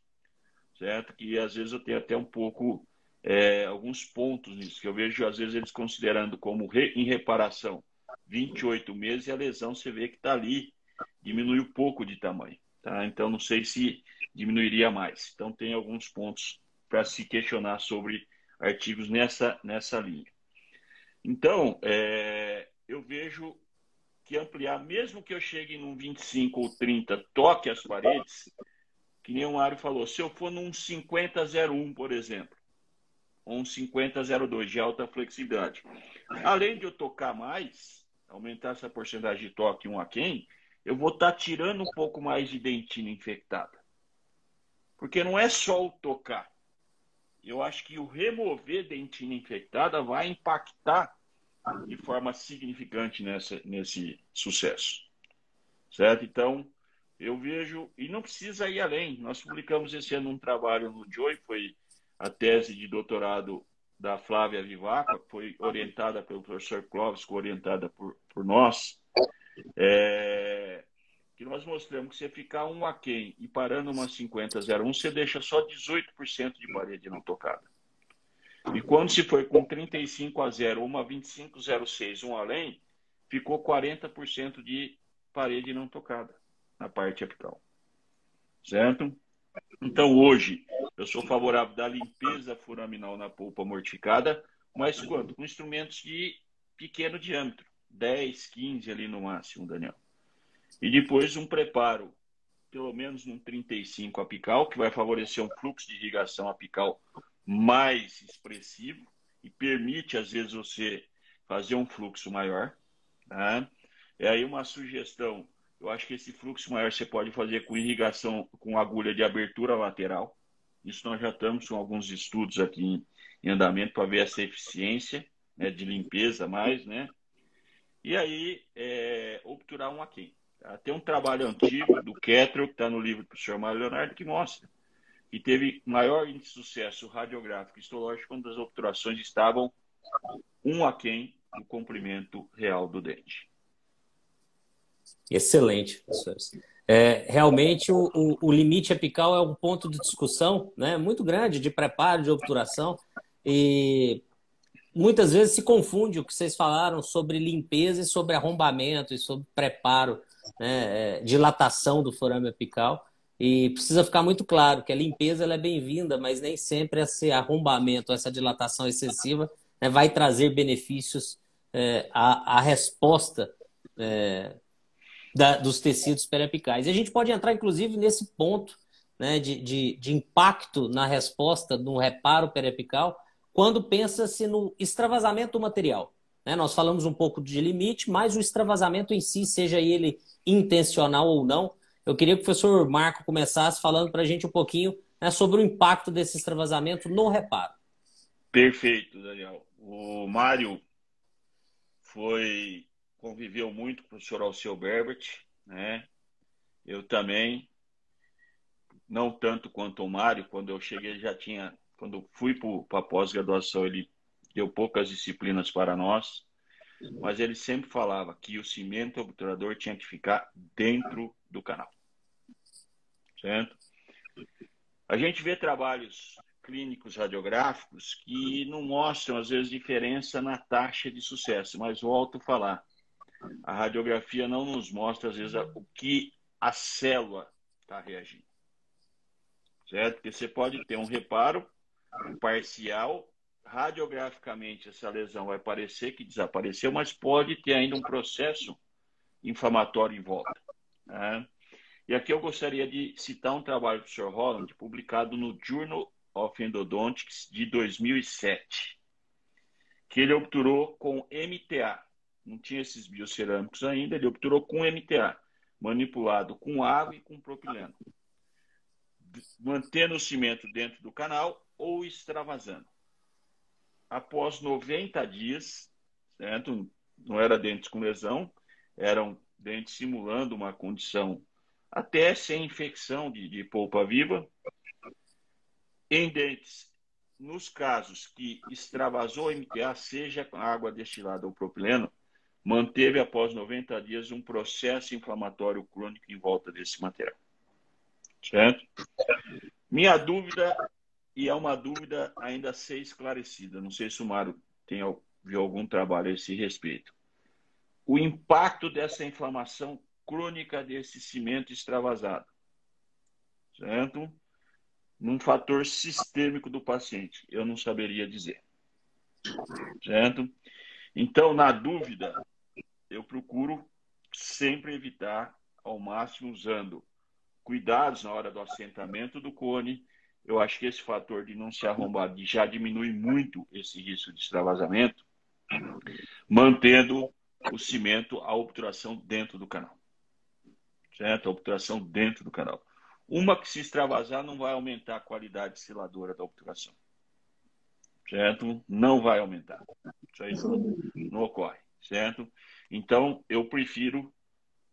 certo? Que às vezes eu tenho até um pouco, é, alguns pontos nisso, que eu vejo, às vezes, eles considerando como re, em reparação 28 meses e a lesão você vê que está ali, diminuiu pouco de tamanho, tá? Então, não sei se diminuiria mais. Então, tem alguns pontos para se questionar sobre artigos nessa, nessa linha. Então, é, eu vejo que ampliar, mesmo que eu chegue num 25 ou 30, toque as paredes, que nem o Mário falou, se eu for num 50-01, por exemplo, ou um 50-02 de alta flexibilidade, além de eu tocar mais, aumentar essa porcentagem de toque um a quem, eu vou estar tá tirando um pouco mais de dentina infectada. Porque não é só o tocar, eu acho que o remover dentina infectada vai impactar de forma significante nessa, nesse sucesso. Certo? Então, eu vejo, e não precisa ir além. Nós publicamos esse ano um trabalho no Joy, foi a tese de doutorado da Flávia Vivaco, foi orientada pelo professor Clóvis, orientada por, por nós, é, que nós mostramos que você ficar um aquém e parando uma 5001, você deixa só 18% de parede não tocada. E quando se foi com 35 a 0, uma 2506, um além, ficou 40% de parede não tocada na parte apical. Certo? Então, hoje, eu sou favorável da limpeza foraminal na polpa mortificada, mas quanto? Com instrumentos de pequeno diâmetro, 10, 15 ali no máximo, Daniel. E depois um preparo, pelo menos num 35 apical, que vai favorecer um fluxo de irrigação apical mais expressivo e permite, às vezes, você fazer um fluxo maior. É aí uma sugestão eu acho que esse fluxo maior você pode fazer com irrigação com agulha de abertura lateral. Isso nós já estamos com alguns estudos aqui em, em andamento para ver essa eficiência né, de limpeza mais, né? E aí, é, obturar um aquém. Tá? Tem um trabalho antigo do Kettler, que está no livro do professor Mário Leonardo, que mostra que teve maior índice de sucesso radiográfico histológico quando as obturações estavam um aquém do comprimento real do dente. Excelente, professores. É, realmente, o, o, o, limite apical é um ponto de discussão né, muito grande de preparo, de obturação, e muitas vezes se confunde o que vocês falaram sobre limpeza e sobre arrombamento e sobre preparo, né, é, dilatação do forame apical. E precisa ficar muito claro que a limpeza é bem-vinda, mas nem sempre esse arrombamento, essa dilatação excessiva né, vai trazer benefícios é, à, à resposta é, da, dos tecidos periapicais. E a gente pode entrar, inclusive, nesse ponto né, de, de, de impacto na resposta no reparo periapical, quando pensa-se no extravasamento do material. Né? Nós falamos um pouco de limite, mas o extravasamento em si, seja ele intencional ou não, eu queria que o professor Marco começasse falando para a gente um pouquinho né, sobre o impacto desse extravasamento no reparo. Perfeito, Daniel. O Mário foi conviveu muito com o professor Alceu Berbert, né? Eu também, não tanto quanto o Mário, quando eu cheguei já tinha, quando fui para a pós-graduação, ele deu poucas disciplinas para nós, mas ele sempre falava que o cimento obturador tinha que ficar dentro do canal. Certo? A gente vê trabalhos clínicos radiográficos que não mostram, às vezes, diferença na taxa de sucesso, mas volto a falar a radiografia não nos mostra, às vezes, o que a célula está reagindo. Certo? Porque você pode ter um reparo parcial, radiograficamente essa lesão vai parecer que desapareceu, mas pode ter ainda um processo inflamatório em volta. Né? E aqui eu gostaria de citar um trabalho do Sr. Holland, publicado no Journal of Endodontics de 2007, que ele obturou com MTA, não tinha esses biocerâmicos ainda, ele obturou com MTA, manipulado com água e com propileno, mantendo o cimento dentro do canal ou extravasando. Após 90 dias, certo? não era dentes com lesão, eram dentes simulando uma condição até sem infecção de, de polpa viva, em dentes nos casos que extravasou MTA, seja com água destilada ou propileno, manteve após 90 dias um processo inflamatório crônico em volta desse material. Certo? Minha dúvida, e é uma dúvida ainda a ser esclarecida, não sei se o Mário tem viu algum trabalho a esse respeito. O impacto dessa inflamação crônica desse cimento extravasado, certo? Num fator sistêmico do paciente, eu não saberia dizer. Certo? Então, na dúvida, eu procuro sempre evitar ao máximo usando cuidados na hora do assentamento do cone. Eu acho que esse fator de não se arrombar já diminui muito esse risco de extravasamento, mantendo o cimento, a obturação dentro do canal. Certo? A obturação dentro do canal. Uma que se extravasar não vai aumentar a qualidade seladora da obturação. Certo? Não vai aumentar. Isso aí não, não ocorre. Certo? Então, eu prefiro,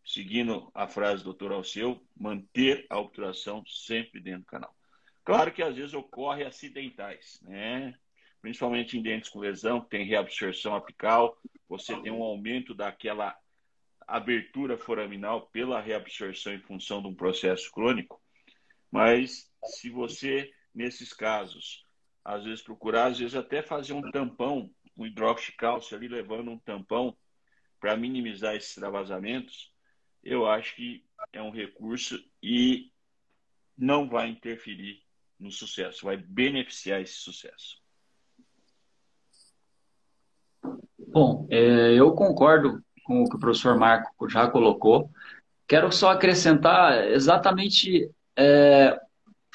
seguindo a frase do Dr. Alceu, manter a obturação sempre dentro do canal. Claro que às vezes ocorre acidentais, né? principalmente em dentes com lesão, que tem reabsorção apical, você tem um aumento daquela abertura foraminal pela reabsorção em função de um processo crônico. Mas se você, nesses casos, às vezes procurar, às vezes até fazer um tampão, um hidróxido de cálcio ali, levando um tampão para minimizar esses extravasamentos, eu acho que é um recurso e não vai interferir no sucesso, vai beneficiar esse sucesso. Bom, é, eu concordo com o que o professor Marco já colocou. Quero só acrescentar exatamente é,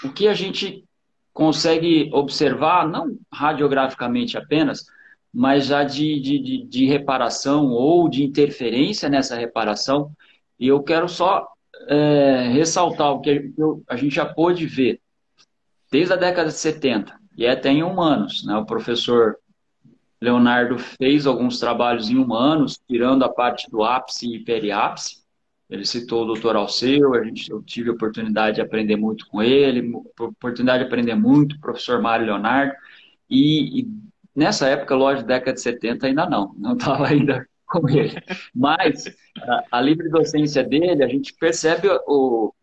o que a gente consegue observar, não radiograficamente apenas, mas já de, de, de reparação ou de interferência nessa reparação. E eu quero só é, ressaltar o que a gente já pôde ver desde a década de 70 e até em humanos. Né? O professor Leonardo fez alguns trabalhos em humanos, tirando a parte do ápice e periápice. Ele citou o doutor Alceu, a gente, eu tive a oportunidade de aprender muito com ele, oportunidade de aprender muito professor Mário Leonardo. E, e nessa época, lógico, década de 70 ainda não, não estava (laughs) ainda com ele. Mas a, a, livre docência dele, a gente percebe o,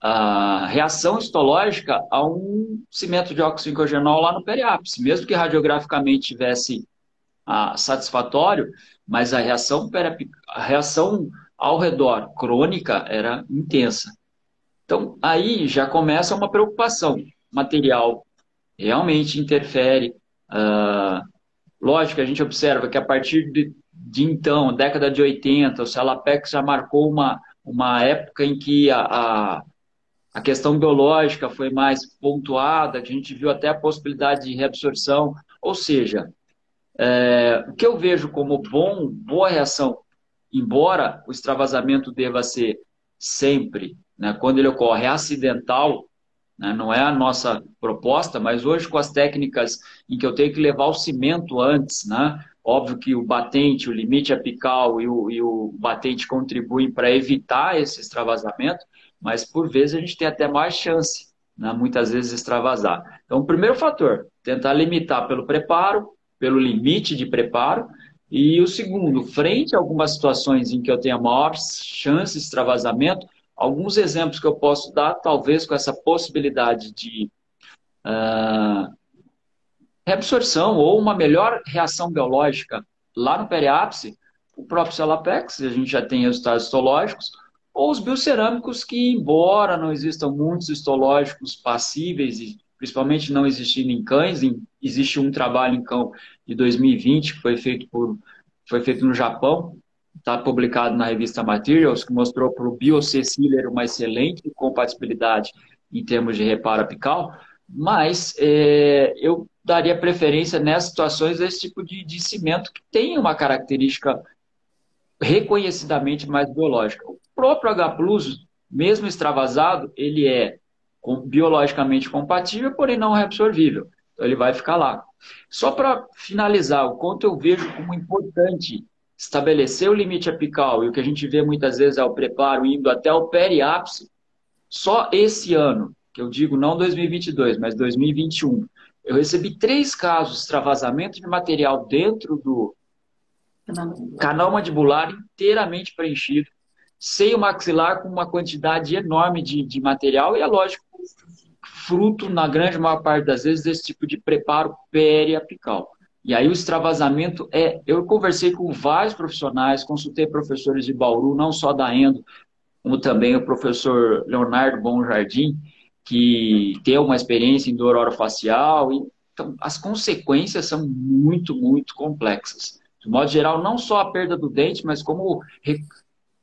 a reação histológica a um cimento de óxido lá no periápice, mesmo que radiograficamente tivesse ah, satisfatório, mas a reação, a reação ao redor crônica era intensa. Então, aí já começa uma preocupação. Material realmente interfere. Ah, lógico, a gente observa que a partir de, de então, década de 80, o Celapex já marcou uma, uma época em que a, a a questão biológica foi mais pontuada, a gente viu até a possibilidade de reabsorção. Ou seja, é, o que eu vejo como bom, boa reação, embora o extravasamento deva ser sempre, né, quando ele ocorre acidental, né, não é a nossa proposta, mas hoje com as técnicas em que eu tenho que levar o cimento antes, né, óbvio que o batente, o limite apical e o, e o batente contribuem para evitar esse extravasamento, mas por vezes a gente tem até mais chance, né, muitas vezes, de extravasar. Então, o primeiro fator, tentar limitar pelo preparo, pelo limite de preparo, e o segundo, frente a algumas situações em que eu tenha maior chance de extravasamento, alguns exemplos que eu posso dar, talvez com essa possibilidade de uh, reabsorção ou uma melhor reação biológica lá no periápice, o próprio Celapex, a gente já tem resultados histológicos, ou os biocerâmicos que, embora não existam muitos histológicos passíveis, e principalmente não existindo em cães, existe um trabalho em cão de 2020 que foi feito, por, foi feito no Japão, está publicado na revista Materials, que mostrou para o BioC-Sealer uma excelente compatibilidade em termos de reparo apical, mas é, eu daria preferência nessas situações a esse tipo de, de cimento que tem uma característica reconhecidamente mais biológica próprio H+, mesmo extravasado, ele é biologicamente compatível, porém não reabsorvível. Então ele vai ficar lá. Só para finalizar, o quanto eu vejo como importante estabelecer o limite apical e o que a gente vê muitas vezes é o preparo indo até o periápice, só esse ano, que eu digo não 2022, mas 2021, eu recebi três casos de extravasamento de material dentro do canal mandibular inteiramente preenchido, seio maxilar com uma quantidade enorme de, de material e é lógico fruto, na grande maior parte das vezes, desse tipo de preparo periapical. E aí o extravasamento é... Eu conversei com vários profissionais, consultei professores de Bauru, não só da Endo, como também o professor Leonardo Bom Jardim, que tem uma experiência em dor orofacial. E, então, as consequências são muito, muito complexas. De modo geral, não só a perda do dente, mas como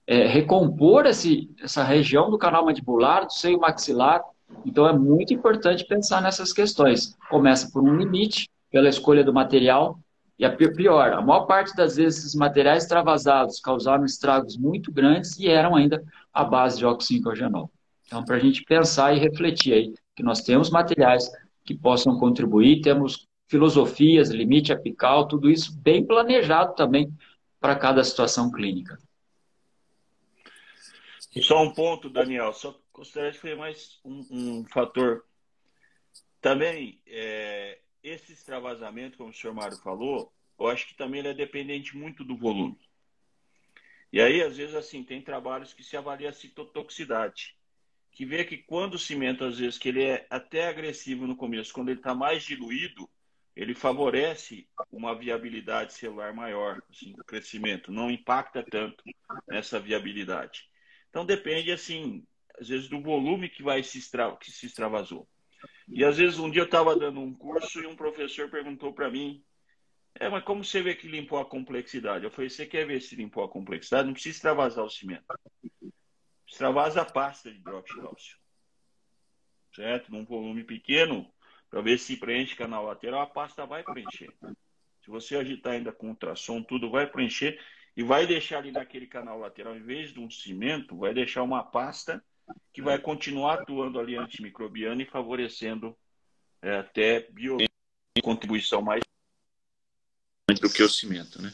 é, recompor esse, essa região do canal mandibular, do seio maxilar. Então é muito importante pensar nessas questões. Começa por um limite, pela escolha do material, e a pior, a maior parte das vezes esses materiais extravasados causaram estragos muito grandes e eram ainda a base de oxincogenol. Então, para a gente pensar e refletir aí, que nós temos materiais que possam contribuir, temos filosofias, limite apical, tudo isso bem planejado também para cada situação clínica. Só um ponto, Daniel. Só gostaria de fazer mais um, um fator. Também, é, esse extravasamento, como o senhor Mário falou, eu acho que também ele é dependente muito do volume. E aí, às vezes, assim, tem trabalhos que se avalia a citotoxicidade, que vê que quando o cimento, às vezes, que ele é até agressivo no começo, quando ele está mais diluído, ele favorece uma viabilidade celular maior, assim, o crescimento, não impacta tanto nessa viabilidade. Então depende, assim, às vezes do volume que vai se extra, que se extravasou. E às vezes um dia eu estava dando um curso e um professor perguntou para mim, é, mas como você vê que limpou a complexidade? Eu falei, você quer ver se limpou a complexidade? Não precisa extravasar o cimento. Extravasa a pasta de cálcio. Certo? Num volume pequeno, para ver se preenche canal lateral, a pasta vai preencher. Se você agitar ainda com ultrassom, tudo vai preencher e vai deixar ali naquele canal lateral, em vez de um cimento, vai deixar uma pasta que vai continuar atuando ali antimicrobiana e favorecendo é, até bio contribuição mais do que o cimento, né?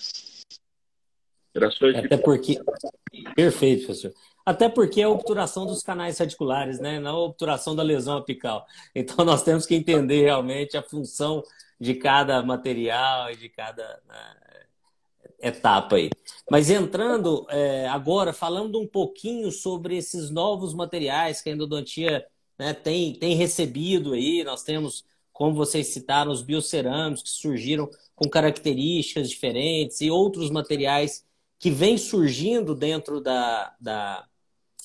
Era só Até porque. Perfeito, professor. Até porque é a obturação dos canais radiculares, né? Não a obturação da lesão apical. Então nós temos que entender realmente a função de cada material e de cada né, etapa aí. Mas entrando é, agora, falando um pouquinho sobre esses novos materiais que a endodontia né, tem, tem recebido aí, nós temos, como vocês citaram, os biocerâmicos que surgiram com características diferentes e outros materiais que vêm surgindo dentro da, da,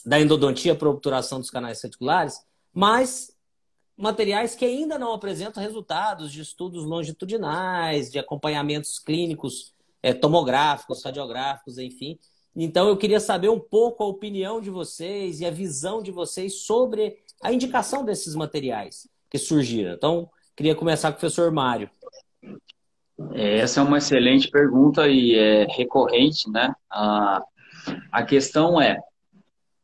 da endodontia para obturação dos canais reticulares, mas materiais que ainda não apresentam resultados de estudos longitudinais, de acompanhamentos clínicos é, tomográficos, radiográficos, enfim. Então, eu queria saber um pouco a opinião de vocês e a visão de vocês sobre a indicação desses materiais que surgiram. Então, queria começar com o professor Mário. É, essa é uma excelente pergunta e é recorrente, né? A, a questão é,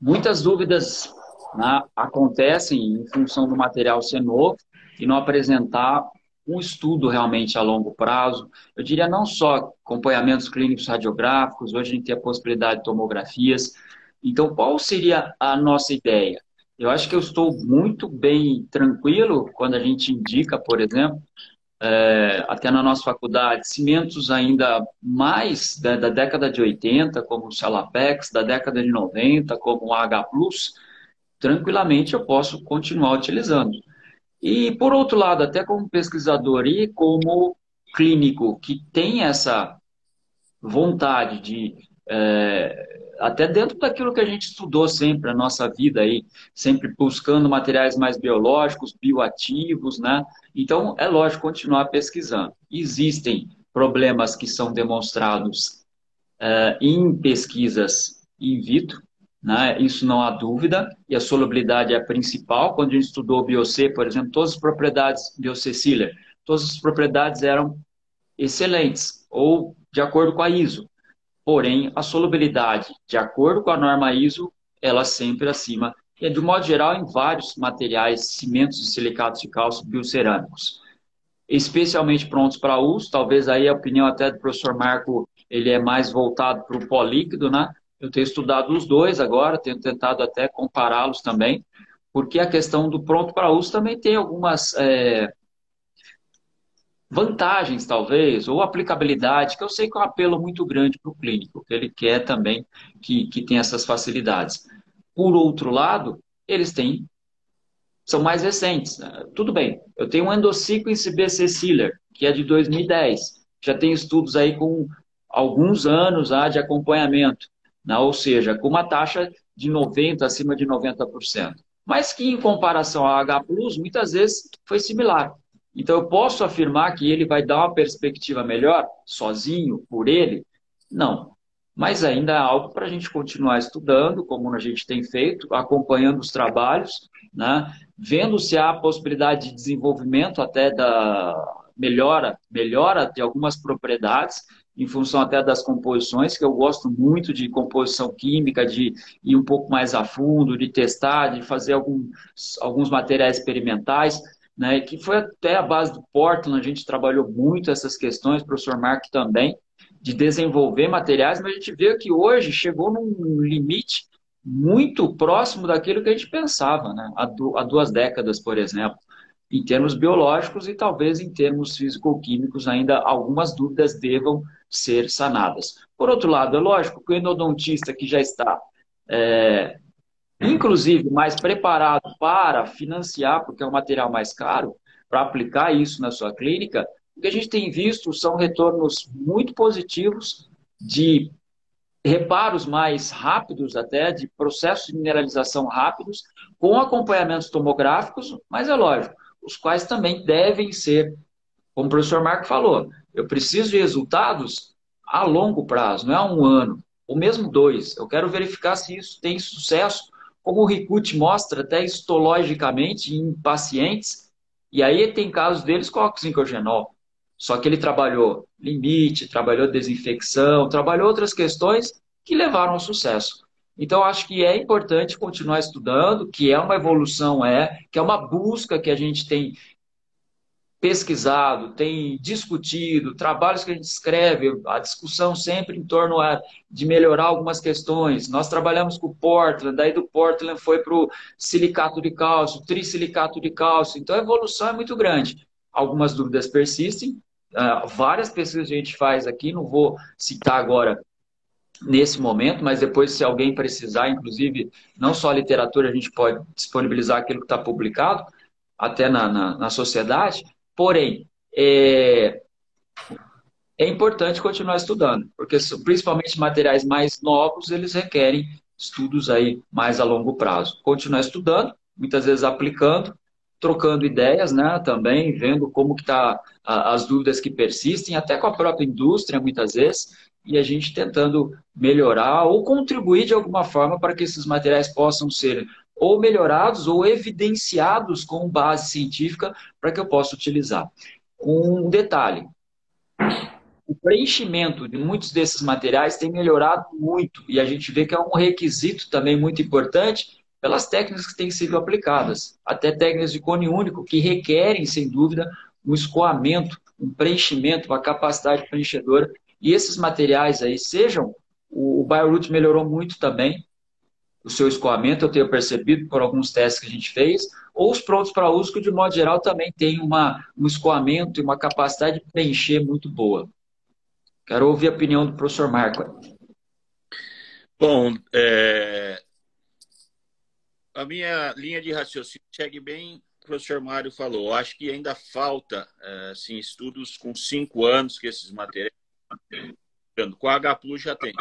muitas dúvidas né, acontecem em função do material ser novo e não apresentar um estudo realmente a longo prazo. Eu diria não só acompanhamentos clínicos radiográficos, hoje a gente tem a possibilidade de tomografias. Então, qual seria a nossa ideia? Eu acho que eu estou muito bem tranquilo quando a gente indica, por exemplo, é, até na nossa faculdade, cimentos ainda mais da, da, década de 80, como o Salapex, da década de 90, como o H+, tranquilamente eu posso continuar utilizando. E, por outro lado, até como pesquisador e como clínico que tem essa vontade de é, até dentro daquilo que a gente estudou sempre a nossa vida aí, sempre buscando materiais mais biológicos, bioativos, né? Então, é lógico continuar pesquisando. Existem problemas que são demonstrados é, em pesquisas in vitro, né? isso não há dúvida, e a solubilidade é a principal. Quando a gente estudou BioC, por exemplo, todas as propriedades BioC Sealer, todas as propriedades eram excelentes, ou de acordo com a ISO. Porém, a solubilidade, de acordo com a norma ISO, ela sempre acima, e de modo geral em vários materiais, cimentos e silicatos de cálcio biocerâmicos. Especialmente prontos para uso, talvez aí a opinião até do professor Marco, ele é mais voltado para o pó líquido, né? Eu tenho estudado os dois agora, tenho tentado até compará-los também, porque a questão do pronto para uso também tem algumas é, vantagens, talvez, ou aplicabilidade, que eu sei que é um apelo muito grande para o clínico, que ele quer também que, que tenha essas facilidades. Por outro lado, eles têm, são mais recentes. Né? Tudo bem, eu tenho um Endosequence BC Sealer, que é de 2010. Já tem estudos aí com alguns anos já de acompanhamento, né? ou seja, com uma taxa de 90%, acima de 90%. Mas que, em comparação ao H+, muitas vezes foi similar. Então, eu posso afirmar que ele vai dar uma perspectiva melhor, sozinho, por ele? Não. Mas ainda é algo para a gente continuar estudando, como a gente tem feito, acompanhando os trabalhos, né? vendo se há possibilidade de desenvolvimento até da melhora, melhora de algumas propriedades, em função até das composições, que eu gosto muito de composição química, de ir um pouco mais a fundo, de testar, de fazer alguns, alguns materiais experimentais né, que foi até a base do Portland, a gente trabalhou muito essas questões, o professor Marco também, de desenvolver materiais, mas a gente vê que hoje chegou num limite muito próximo daquilo que a gente pensava, né, há, duas décadas, por exemplo. em termos biológicos e talvez em termos físico-químicos ainda algumas dúvidas devam ser sanadas. Por outro lado, é lógico que o endodontista que já está, é, inclusive, mais preparado para financiar, porque é um material mais caro, para aplicar isso na sua clínica, o que a gente tem visto são retornos muito positivos de reparos mais rápidos até, de processos de mineralização rápidos, com acompanhamentos tomográficos, mas é lógico, os quais também devem ser, como o professor Marco falou, eu preciso de resultados a longo prazo, não é um ano, ou mesmo dois. Eu quero verificar se isso tem sucesso, como o Ricute mostra até histologicamente em pacientes, e aí tem casos deles com oxincogenol. Só que ele trabalhou limite, trabalhou desinfecção, trabalhou outras questões que levaram ao sucesso. Então, acho que é importante continuar estudando, que é uma evolução, é, que é uma busca que a gente tem pesquisado, tem discutido, trabalhos que a gente escreve, a discussão sempre em torno de melhorar algumas questões. Nós trabalhamos com o Portland, daí do Portland foi para o silicato de cálcio, trissilicato de cálcio. Então, a evolução é muito grande. Algumas dúvidas persistem, Uh, várias pesquisas a gente faz aqui, não vou citar agora nesse momento, mas depois, se alguém precisar, inclusive, não só a literatura, a gente pode disponibilizar aquilo que está publicado, até na, na, na sociedade. Porém, é, é importante continuar estudando, porque principalmente materiais mais novos, eles requerem estudos aí mais a longo prazo. Continuar estudando, muitas vezes aplicando, trocando ideias, né, também vendo como que tá as dúvidas que persistem, até com a própria indústria muitas vezes, e a gente tentando melhorar ou contribuir de alguma forma para que esses materiais possam ser ou melhorados ou evidenciados com base científica para que eu possa utilizar. Um detalhe, o preenchimento de muitos desses materiais tem melhorado muito e a gente vê que é um requisito também muito importante pelas técnicas que têm sido aplicadas, até técnicas de cone único, que requerem, sem dúvida, um escoamento, um preenchimento, uma capacidade preenchedora. E esses materiais aí, sejam, o, o BioRoot melhorou muito também, o seu escoamento, eu tenho percebido por alguns testes que a gente fez, ou os prontos para uso, que de modo geral também tem uma, um escoamento e uma capacidade de preencher muito boa. Quero ouvir a opinião do professor Marco. Bom, é, a minha linha de raciocínio segue bem o professor Mário falou. Eu acho que ainda falta é, assim, estudos com cinco anos que esses materiais. Com a H já tem.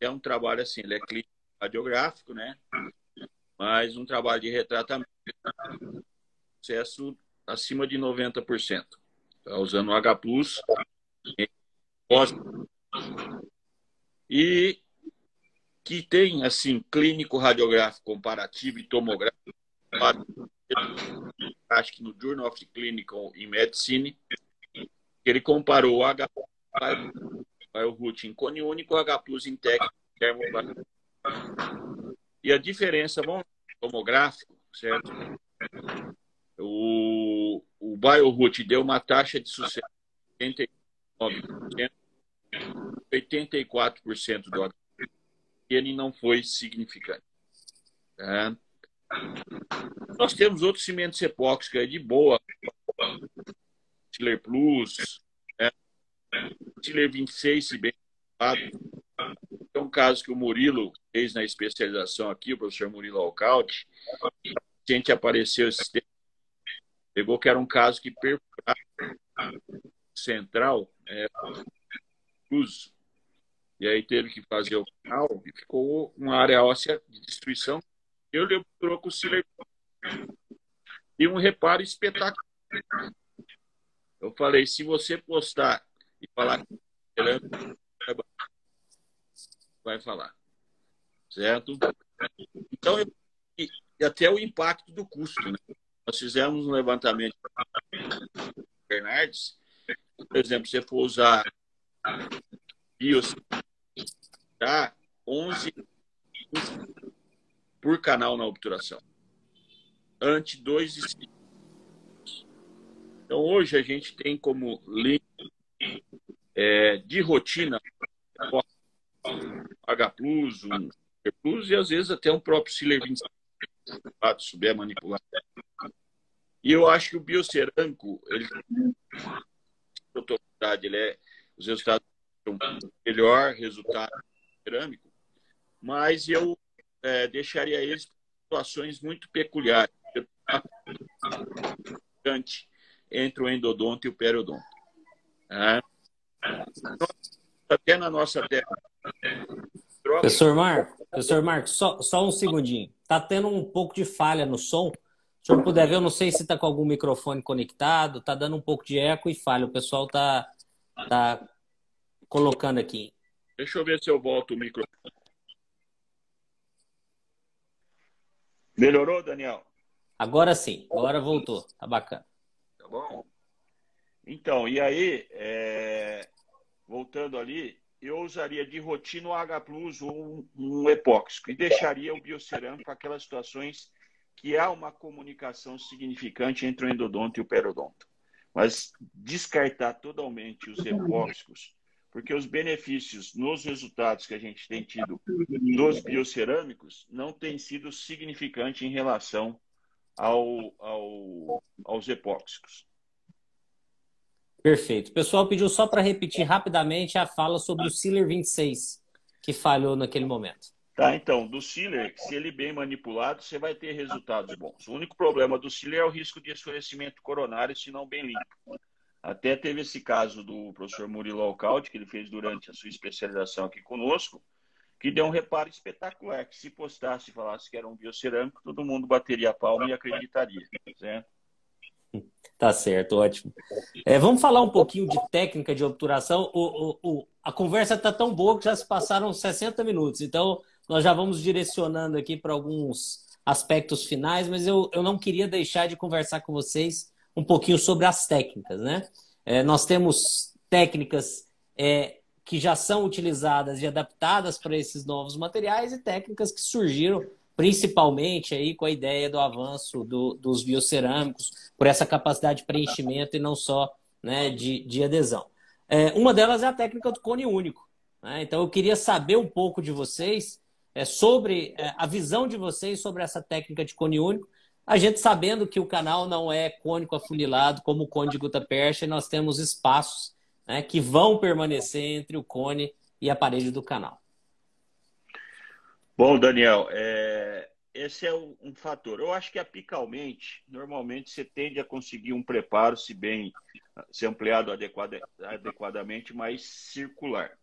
É um trabalho assim, ele é clínico radiográfico, né? Mas um trabalho de retratamento, sucesso acima de 90%. Tá usando o H. E que tem, assim, clínico radiográfico comparativo e tomográfico, acho que no Journal of Clinical in Medicine, ele comparou o H o root em cone único, H plus em técnico, e a diferença, bom, tomográfico, certo? O, o BioRoot deu uma taxa de sucesso de 89%, 84% do H ele não foi significante. É. Nós temos outros cimentos epóxicos aí de boa. Tiller Plus, né? Tiller 26, se bem é um caso que o Murilo fez na especialização aqui, o professor Murilo Alcalde. A gente apareceu esse tempo, pegou que era um caso que perfurava central, é, uso e aí teve que fazer o canal e ficou uma área óssea de destruição. Eu troco o. E um reparo espetacular. Eu falei, se você postar e falar vai falar. Certo? Então, eu, e, até o impacto do custo. Né? Nós fizemos um levantamento Bernardes. Por exemplo, se você for usar bios dá 11 por canal na obturação. Ante 2 e Então, hoje a gente tem como link é, de rotina H Plus, um Plus e às vezes até um próprio Siller 25 se souber manipular. E eu acho que o biocerâmico, ele, ele é, os resultados são melhor resultado cerâmico, mas eu é, deixaria eles situações muito peculiares entre o endodonto e o periodonto. É. Até na nossa terra. Professor Marco, professor Marco, só, só um segundinho. Está tendo um pouco de falha no som. Se o senhor puder ver, eu não sei se está com algum microfone conectado, está dando um pouco de eco e falha. O pessoal está tá colocando aqui. Deixa eu ver se eu volto o microfone. Melhorou, Daniel? Agora sim, agora voltou. Tá bacana. Tá bom? Então, e aí, é... voltando ali, eu usaria de rotina o H Plus ou um, epóxico e deixaria o biocerâmico para aquelas situações que há uma comunicação significante entre o endodonto e o periodonto. Mas descartar totalmente os epóxicos, porque os benefícios nos resultados que a gente tem tido dos biocerâmicos não têm sido significantes em relação ao, ao, aos epóxicos. Perfeito. O pessoal pediu só para repetir rapidamente a fala sobre o Sealer 26, que falhou naquele momento. Tá, então, do Sealer, se ele bem manipulado, você vai ter resultados bons. O único problema do Sealer é o risco de escurecimento coronário, se não bem limpo. Até teve esse caso do professor Murilo Alcalde, que ele fez durante a sua especialização aqui conosco, que deu um reparo espetacular, que se postasse e falasse que era um biocerâmico, todo mundo bateria a palma e acreditaria, certo? (laughs) Tá certo, ótimo. É, vamos falar um pouquinho de técnica de obturação. O, o, o, a conversa está tão boa que já se passaram 60 minutos, então nós já vamos direcionando aqui para alguns aspectos finais, mas eu, eu não queria deixar de conversar com vocês um pouquinho sobre as técnicas, né? É, nós temos técnicas é, que já são utilizadas e adaptadas para esses novos materiais e técnicas que surgiram principalmente aí com a ideia do avanço do, dos biocerâmicos, por essa capacidade de preenchimento e não só né, de, de adesão. É, uma delas é a técnica do cone único. Né? Então eu queria saber um pouco de vocês é, sobre é, a visão de vocês sobre essa técnica de cone único. A gente sabendo que o canal não é cônico afunilado como o cone de Guta Percha, e nós temos espaços né, que vão permanecer entre o cone e a parede do canal. Bom, Daniel, é... esse é um fator. Eu acho que apicalmente, normalmente você tende a conseguir um preparo, se bem se ampliado adequada... adequadamente, mais circular.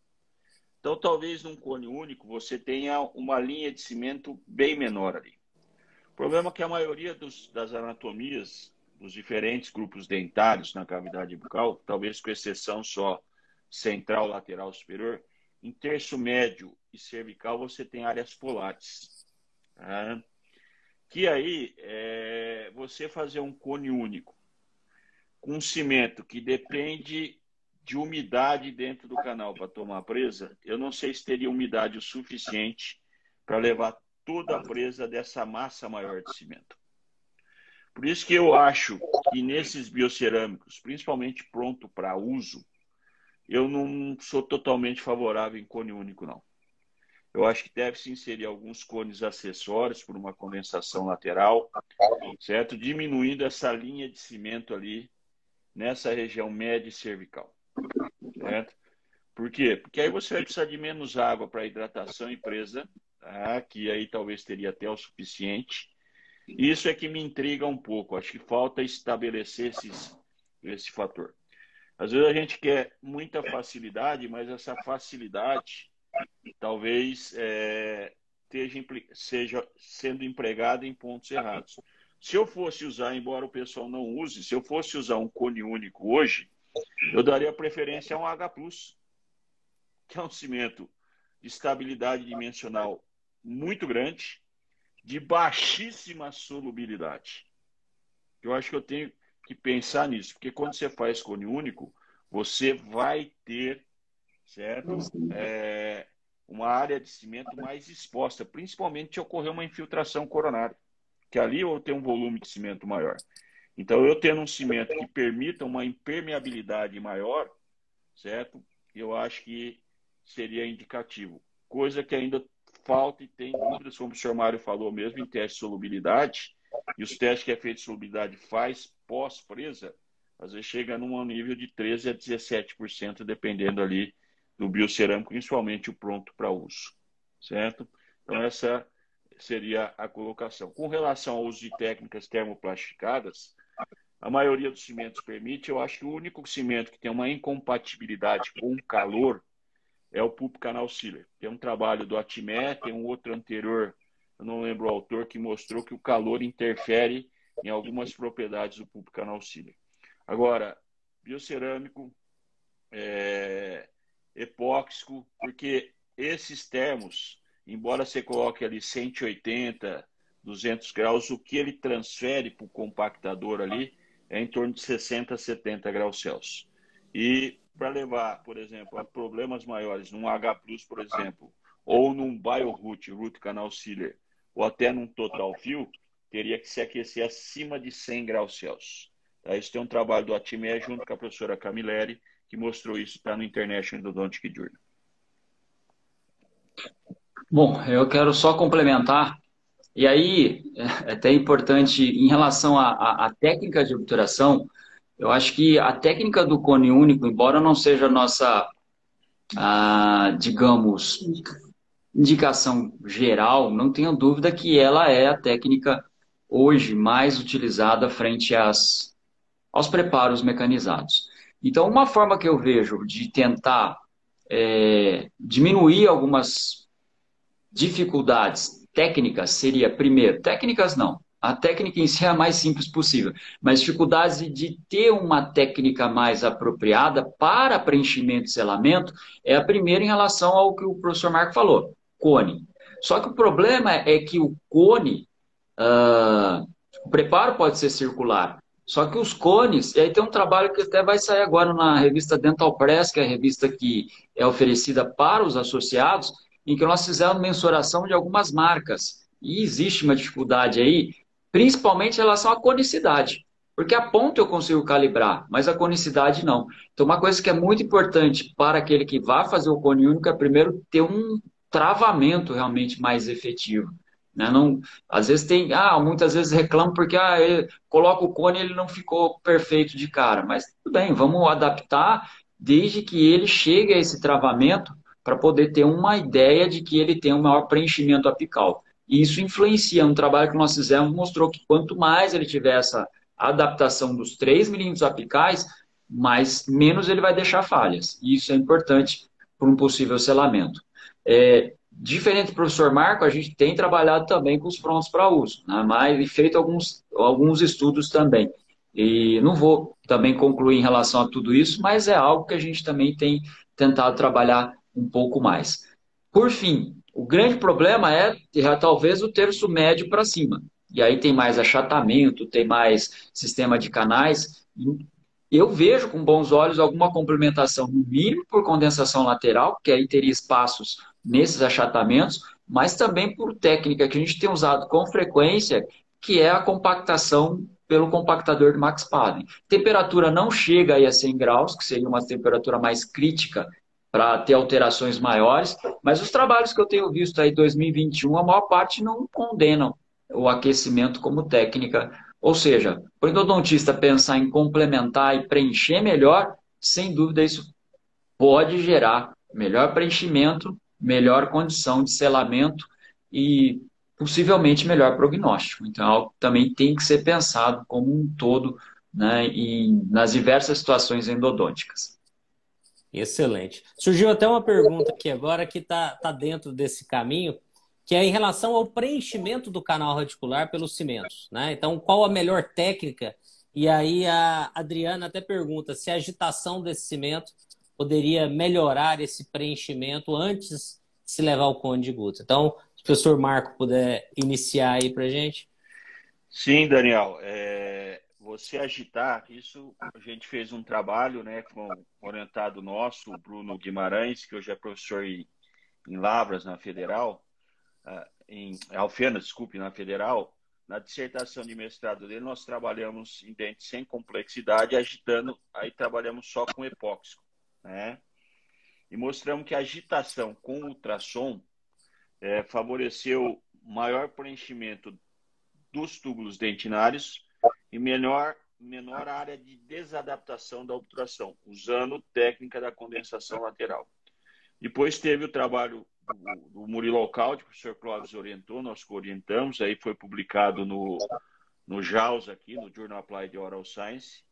Então, talvez num cone único você tenha uma linha de cimento bem menor ali. O problema é que a maioria dos, das anatomias dos diferentes grupos dentários na cavidade bucal, talvez com exceção só central, lateral, superior, em terço médio e cervical você tem áreas polares. Tá? Que aí é você fazer um cone único com cimento que depende de umidade dentro do canal para tomar presa, eu não sei se teria umidade o suficiente para levar toda a presa dessa massa maior de cimento. Por isso que eu acho que nesses biocerâmicos, principalmente pronto para uso, eu não sou totalmente favorável em cone único, não. Eu acho que deve se inserir alguns cones acessórios por uma condensação lateral, certo? Diminuindo essa linha de cimento ali nessa região média e cervical. Certo? Por quê? Porque aí você vai precisar de menos água para hidratação e presa, tá? que aí talvez teria até o suficiente. Isso é que me intriga um pouco. Acho que falta estabelecer esses, esse fator. Às vezes a gente quer muita facilidade, mas essa facilidade talvez é, esteja, seja sendo empregada em pontos errados. Se eu fosse usar, embora o pessoal não use, se eu fosse usar um cone único hoje, eu daria preferência a um H+, que é um cimento de estabilidade dimensional muito grande, de baixíssima solubilidade. Eu acho que eu tenho que pensar nisso, porque quando você faz cone único, você vai ter, certo? É, uma área de cimento mais exposta, principalmente se ocorrer uma infiltração coronária, que ali eu tenho um volume de cimento maior. Então, eu tendo um cimento que permita uma impermeabilidade maior, certo? Eu acho que seria indicativo. Coisa que ainda falta e tem dúvidas, como o senhor Mário falou mesmo, em teste de solubilidade, E os testes que a feito de solubilidade faz pós-presa, às vezes chega num nível de 13% a 17%, dependendo ali do biocerâmico, principalmente o pronto para uso. Certo? Então, essa seria a colocação. Com relação ao uso de técnicas termoplastificadas, a maioria dos cimentos permite. Eu acho que o único cimento que tem uma incompatibilidade com o calor é o Pulp Canal Sealer. Tem um trabalho do Atimé, tem um outro anterior, eu não lembro o autor, que mostrou que o calor interfere em algumas propriedades do Pulp Canal Sealer. Agora, biocerâmico, é, epóxico, porque esses termos, embora você coloque ali 180, 200 graus, o que ele transfere para o compactador ali é em torno de 60 a 70 graus Celsius. E para levar, por exemplo, a problemas maiores num H+, por exemplo, ou num BioRoot, Root Canal Sealer, ou até num Total Fill, teria que se aquecer acima de 100 graus Celsius. Tá? Isso tem um trabalho do Atimé junto com a professora Camilleri, que mostrou isso, está no International Endodontic Journal. Bom, eu quero só complementar, e aí é até importante, em relação à, técnica de obturação, eu acho que a técnica do cone único, embora não seja a nossa, digamos, indicação geral, não tenha dúvida que ela é a técnica hoje mais utilizada frente às, aos preparos mecanizados. Então, uma forma que eu vejo de tentar é, diminuir algumas dificuldades técnicas seria, primeiro, técnicas não, a técnica em si é a mais simples possível, mas dificuldades de ter uma técnica mais apropriada para preenchimento e selamento é a primeira em relação ao que o professor Marco falou, cone. Só que o problema é que o cone, uh, o preparo pode ser circular, só que os cones, e aí tem um trabalho que até vai sair agora na revista Dental Press, que é a revista que é oferecida para os associados, em que nós fizemos mensuração de algumas marcas. E existe uma dificuldade aí, principalmente em relação à conicidade. Porque a ponta eu consigo calibrar, mas a conicidade não. Então, uma coisa que é muito importante para aquele que vai fazer o cone único é primeiro ter um travamento realmente mais efetivo. Né? Não, às vezes tem, ah, muitas vezes reclamam porque ah, ele coloca o cone e ele não ficou perfeito de cara. Mas tudo bem, vamos adaptar desde que ele chegue a esse travamento para poder ter uma ideia de que ele tem um maior preenchimento apical. E isso influencia. Um trabalho que nós fizemos mostrou que quanto mais ele tiver essa adaptação dos 3 milímetros apicais, mais, menos ele vai deixar falhas. E isso é importante para um possível selamento. É, Diferente do professor Marco, a gente tem trabalhado também com os prontos para uso, né? mas e feito alguns, alguns estudos também. E não vou também concluir em relação a tudo isso, mas é algo que a gente também tem tentado trabalhar um pouco mais. Por fim, o grande problema é, é talvez o terço médio para cima. E aí tem mais achatamento, tem mais sistema de canais. Eu vejo com bons olhos alguma complementação, no mínimo por condensação lateral, que aí teria espaços nesses achatamentos, mas também por técnica que a gente tem usado com frequência, que é a compactação pelo compactador de Max Paden. Temperatura não chega aí a 100 graus, que seria uma temperatura mais crítica para ter alterações maiores, mas os trabalhos que eu tenho visto aí em 2021, a maior parte não condenam o aquecimento como técnica. Ou seja, para o endodontista pensar em complementar e preencher melhor, sem dúvida isso pode gerar melhor preenchimento melhor condição de selamento e possivelmente melhor prognóstico. Então, é algo também tem que ser pensado como um todo né, em, nas diversas situações endodônticas. Excelente. Surgiu até uma pergunta aqui agora que está tá dentro desse caminho, que é em relação ao preenchimento do canal radicular pelos cimentos. Né? Então, qual a melhor técnica? E aí a Adriana até pergunta se a agitação desse cimento poderia melhorar esse preenchimento antes de se levar o cone de Guts. Então, se o professor Marco puder iniciar aí para gente. Sim, Daniel. É, você agitar, isso a gente fez um trabalho né, com orientado nosso, o Bruno Guimarães, que hoje é professor em, em Lavras, na Federal, uh, em Alfenas, desculpe, na Federal. Na dissertação de mestrado dele, nós trabalhamos em dentes sem complexidade, agitando, aí trabalhamos só com epóxico né? E mostramos que a agitação com ultrassom é, favoreceu maior preenchimento dos túbulos dentinários e menor, menor área de desadaptação da obturação, usando técnica da condensação lateral. Depois teve o trabalho do, do Murilo Alcalde, que o professor Clóvis orientou, nós orientamos, aí foi publicado no, no JAWS aqui, no Journal Applied Oral Science,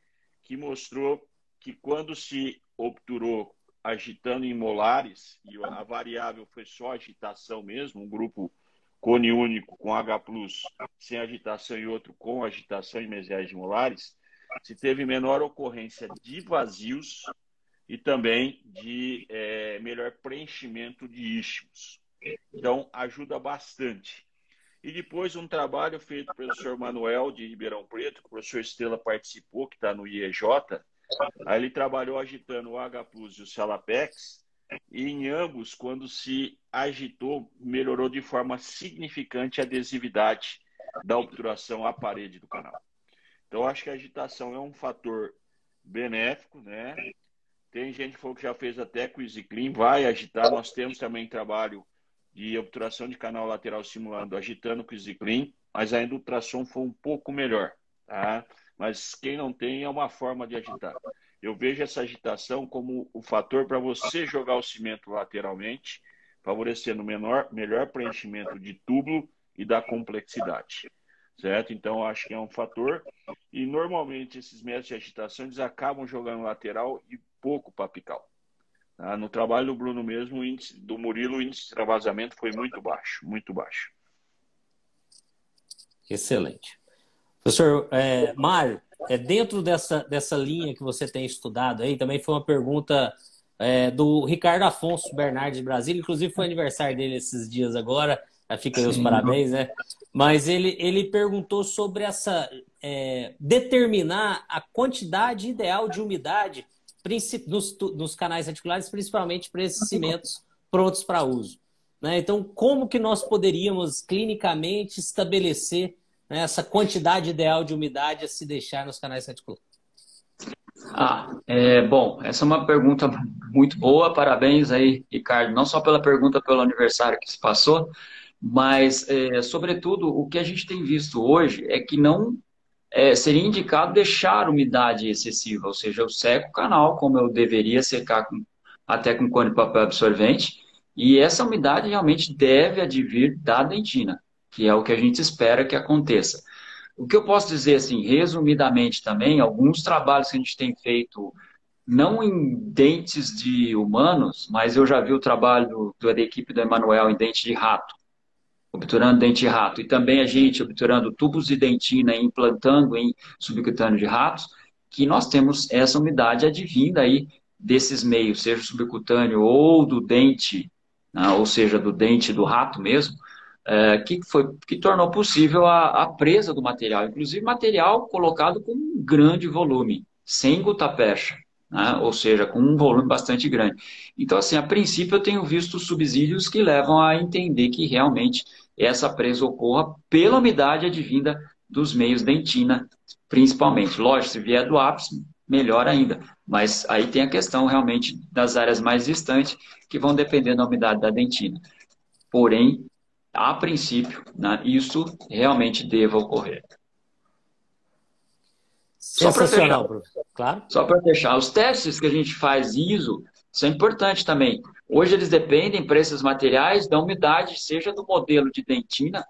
que mostrou que quando se obturou agitando em molares, e a variável foi só agitação mesmo, um grupo cone único com H+, sem agitação e outro com agitação em mesiais molares, se teve menor ocorrência de vazios e também de é, melhor preenchimento de istmos. Então, ajuda bastante. E depois um trabalho feito pelo professor Manuel de Ribeirão Preto, que o professor Estela participou, que está no IEJ. Aí ele trabalhou agitando o H Plus e o Salapex, e em ambos, quando se agitou, melhorou de forma significante a adesividade da obturação à parede do canal. Então, acho que a agitação é um fator benéfico, né? Tem gente que falou que já fez até com o EasyClean, vai agitar. Nós temos também trabalho de obturação de canal lateral simulando, agitando com o EasyClean, mas ainda o ultrassom foi um pouco melhor, tá? Mas quem não tem é uma forma de agitar. Eu vejo essa agitação como o fator para você jogar o cimento lateralmente, favorecendo menor, melhor preenchimento de túbulo e da complexidade. Certo? Então, acho que é um fator. E normalmente esses métodos de agitação eles acabam jogando lateral e pouco para apical. Tá? No trabalho do Bruno mesmo, o índice, do Murilo, o índice de travasamento foi muito baixo, muito baixo. Excelente. Professor é, Mário, é, dentro dessa, dessa linha que você tem estudado aí, também foi uma pergunta é, do Ricardo Afonso Bernardes de Brasília, inclusive foi aniversário dele esses dias agora, fica aí os parabéns, né? Mas ele, ele perguntou sobre essa é, determinar a quantidade ideal de umidade nos, nos canais articulares, principalmente para esses cimentos prontos para uso. Né? Então, como que nós poderíamos clinicamente estabelecer né, essa quantidade ideal de umidade a se deixar nos canais articulares? Ah, é, bom, essa é uma pergunta muito boa, parabéns aí, Ricardo, não só pela pergunta pelo aniversário que se passou, mas, é, sobretudo, o que a gente tem visto hoje é que não é, seria indicado deixar umidade excessiva, ou seja, eu seco o canal como eu deveria secar com, até com cone de papel absorvente, e essa umidade realmente deve advir da dentina, que é o que a gente espera que aconteça. O que eu posso dizer, assim, resumidamente também, alguns trabalhos que a gente tem feito, não em dentes de humanos, mas eu já vi o trabalho da equipe do Emanuel em dente de rato, obturando dente de rato, e também a gente obturando tubos de dentina e implantando em subcutâneo de ratos, que nós temos essa umidade advinda aí desses meios, seja subcutâneo ou do dente, né, ou seja, do dente do rato mesmo, é, que, foi, que tornou possível a, a, presa do material, inclusive material colocado com um grande volume, sem gutapercha, né, ou seja, com um volume bastante grande. Então, assim, a princípio eu tenho visto subsídios que levam a entender que realmente essa presa ocorra pela umidade advinda dos meios dentina, principalmente. Lógico, se vier do ápice, melhor ainda. Mas aí tem a questão realmente das áreas mais distantes, que vão depender da umidade da dentina. Porém, a princípio, né, isso realmente deva ocorrer. Sensacional, professor. Claro. Só para fechar, os testes que a gente faz ISO são importantes também. Hoje eles dependem, para esses materiais, da umidade, seja do modelo de dentina,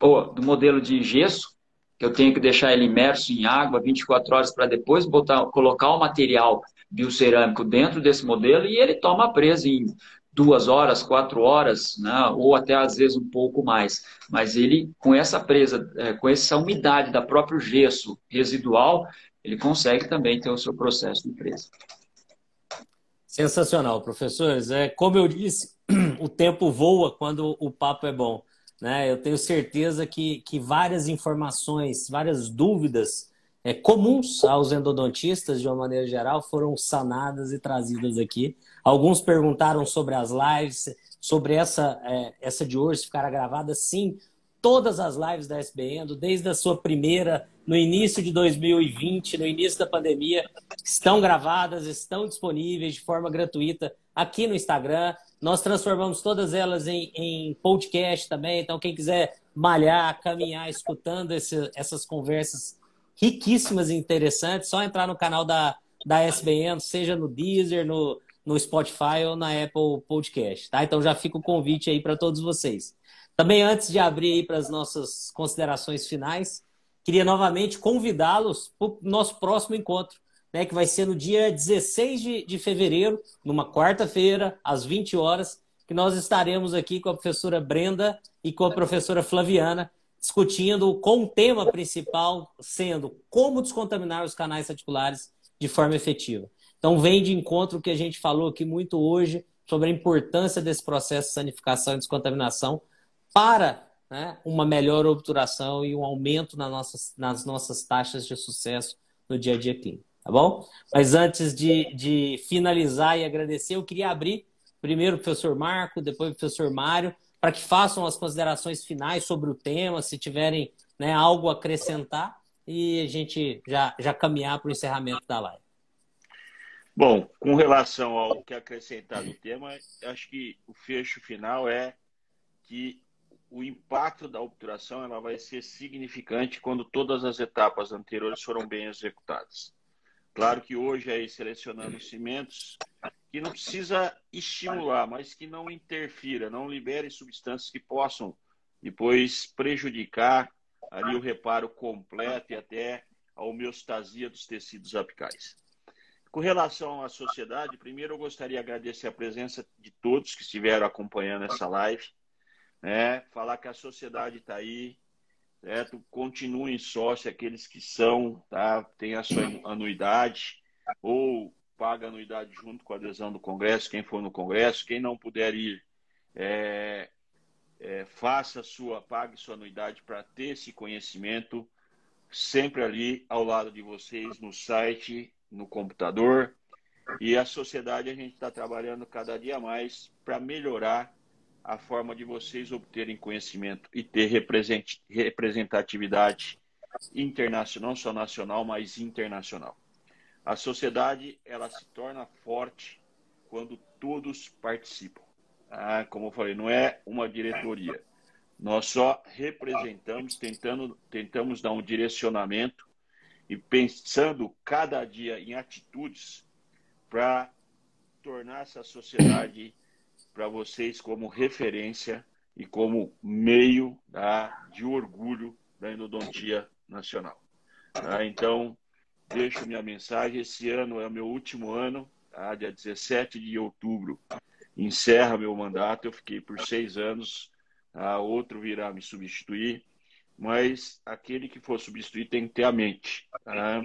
ou do modelo de gesso, que eu tenho que deixar ele imerso em água 24 horas para depois botar, colocar o material biocerâmico dentro desse modelo e ele toma presa em duas horas, quatro horas, né? ou até às vezes um pouco mais. Mas ele, com essa presa, é, com essa umidade da próprio gesso residual, ele consegue também ter o seu processo de presa. Sensacional, professores. É, como eu disse, (clears throat) o tempo voa quando o papo é bom. Né? Eu tenho certeza que, que várias informações, várias dúvidas é, comuns aos endodontistas, de uma maneira geral, foram sanadas e trazidas aqui. Alguns perguntaram sobre as lives, sobre essa, é, essa de hoje ficar gravada. Sim, todas as lives da SBN, desde a sua primeira, no início de 2020, no início da pandemia, estão gravadas, estão disponíveis de forma gratuita aqui no Instagram. Nós transformamos todas elas em, em podcast também, então quem quiser malhar, caminhar, escutando esse, essas conversas riquíssimas e interessantes, só entrar no canal da, da SBN, seja no Deezer, no, no Spotify ou na Apple Podcast, tá? Então já fica o convite aí para todos vocês. Também antes de abrir aí para as nossas considerações finais, queria novamente convidá-los para o nosso próximo encontro, né, que vai ser no dia 16 de, de fevereiro, numa quarta-feira, às 20 horas, que nós estaremos aqui com a professora Brenda e com a professora Flaviana, discutindo com o tema principal sendo como descontaminar os canais articulares de forma efetiva. Então, vem de encontro o que a gente falou aqui muito hoje sobre a importância desse processo de sanificação e descontaminação para né, uma melhor obturação e um aumento nas nossas, nas nossas taxas de sucesso no dia a dia clínico. Tá bom? Mas antes de, de finalizar e agradecer, eu queria abrir primeiro o professor Marco, depois o professor Mário, para que façam as considerações finais sobre o tema, se tiverem né, algo a acrescentar, e a gente já, já caminhar para o encerramento da live. Bom, com relação ao que acrescentar no tema, acho que o fecho final é que o impacto da obturação ela vai ser significante quando todas as etapas anteriores foram bem executadas. Claro que hoje aí selecionando cimentos que não precisa estimular, mas que não interfira, não libere substâncias que possam depois prejudicar ali o reparo completo e até a homeostasia dos tecidos apicais. Com relação à sociedade, primeiro eu gostaria de agradecer a presença de todos que estiveram acompanhando essa live. Né? Falar que a sociedade está aí, certo? Continuem sócio aqueles que são, tá? Tem a sua anuidade ou paga anuidade junto com a adesão do Congresso, quem for no Congresso, quem não puder ir, é, é, faça sua, pague sua anuidade para ter esse conhecimento sempre ali ao lado de vocês no site no computador. E a sociedade a gente está trabalhando cada dia mais para melhorar a forma de vocês obterem conhecimento e ter representatividade internacional, não só nacional, mas internacional. A sociedade ela se torna forte quando todos participam. Ah, como eu falei, não é uma diretoria. Nós só representamos, tentando, tentamos dar um direcionamento e pensando cada dia em atitudes para tornar essa sociedade para vocês como referência e como meio tá, de orgulho da endodontia nacional. Tá? Então, deixo minha mensagem. Esse ano é o meu último ano, tá? dia 17 de outubro. Encerra meu mandato. Eu fiquei por seis anos. Tá? Outro virá me substituir mas aquele que for substituir tem que ter a mente. Tá?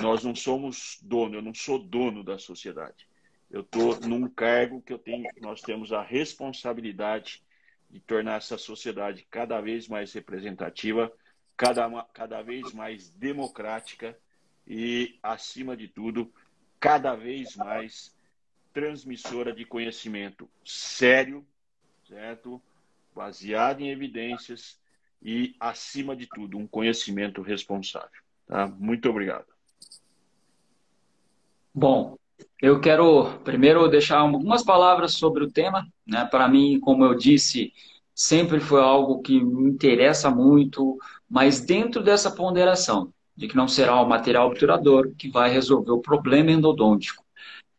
Nós não somos dono, eu não sou dono da sociedade. Eu estou num cargo que eu tenho, nós temos a responsabilidade de tornar essa sociedade cada vez mais representativa, cada, cada vez mais democrática e, acima de tudo, cada vez mais transmissora de conhecimento sério, certo? Baseado em evidências, e, acima de tudo, um conhecimento responsável. Tá? Muito obrigado. Bom, eu quero primeiro deixar algumas palavras sobre o tema. Né? Para mim, como eu disse, sempre foi algo que me interessa muito, mas dentro dessa ponderação de que não será o material obturador que vai resolver o problema endodôntico.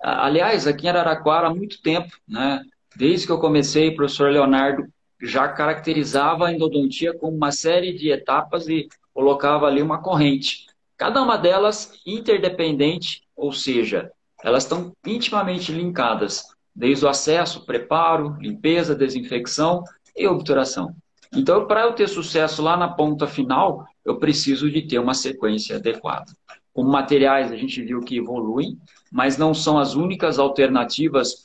Aliás, aqui em Araraquara há muito tempo, né? desde que eu comecei, o professor Leonardo já caracterizava a endodontia como uma série de etapas e colocava ali uma corrente. Cada uma delas interdependente, ou seja, elas estão intimamente linkadas, desde o acesso, preparo, limpeza, desinfecção e obturação. Então, para eu ter sucesso lá na ponta final, eu preciso de ter uma sequência adequada. Como materiais, a gente viu que evoluem, mas não são as únicas alternativas.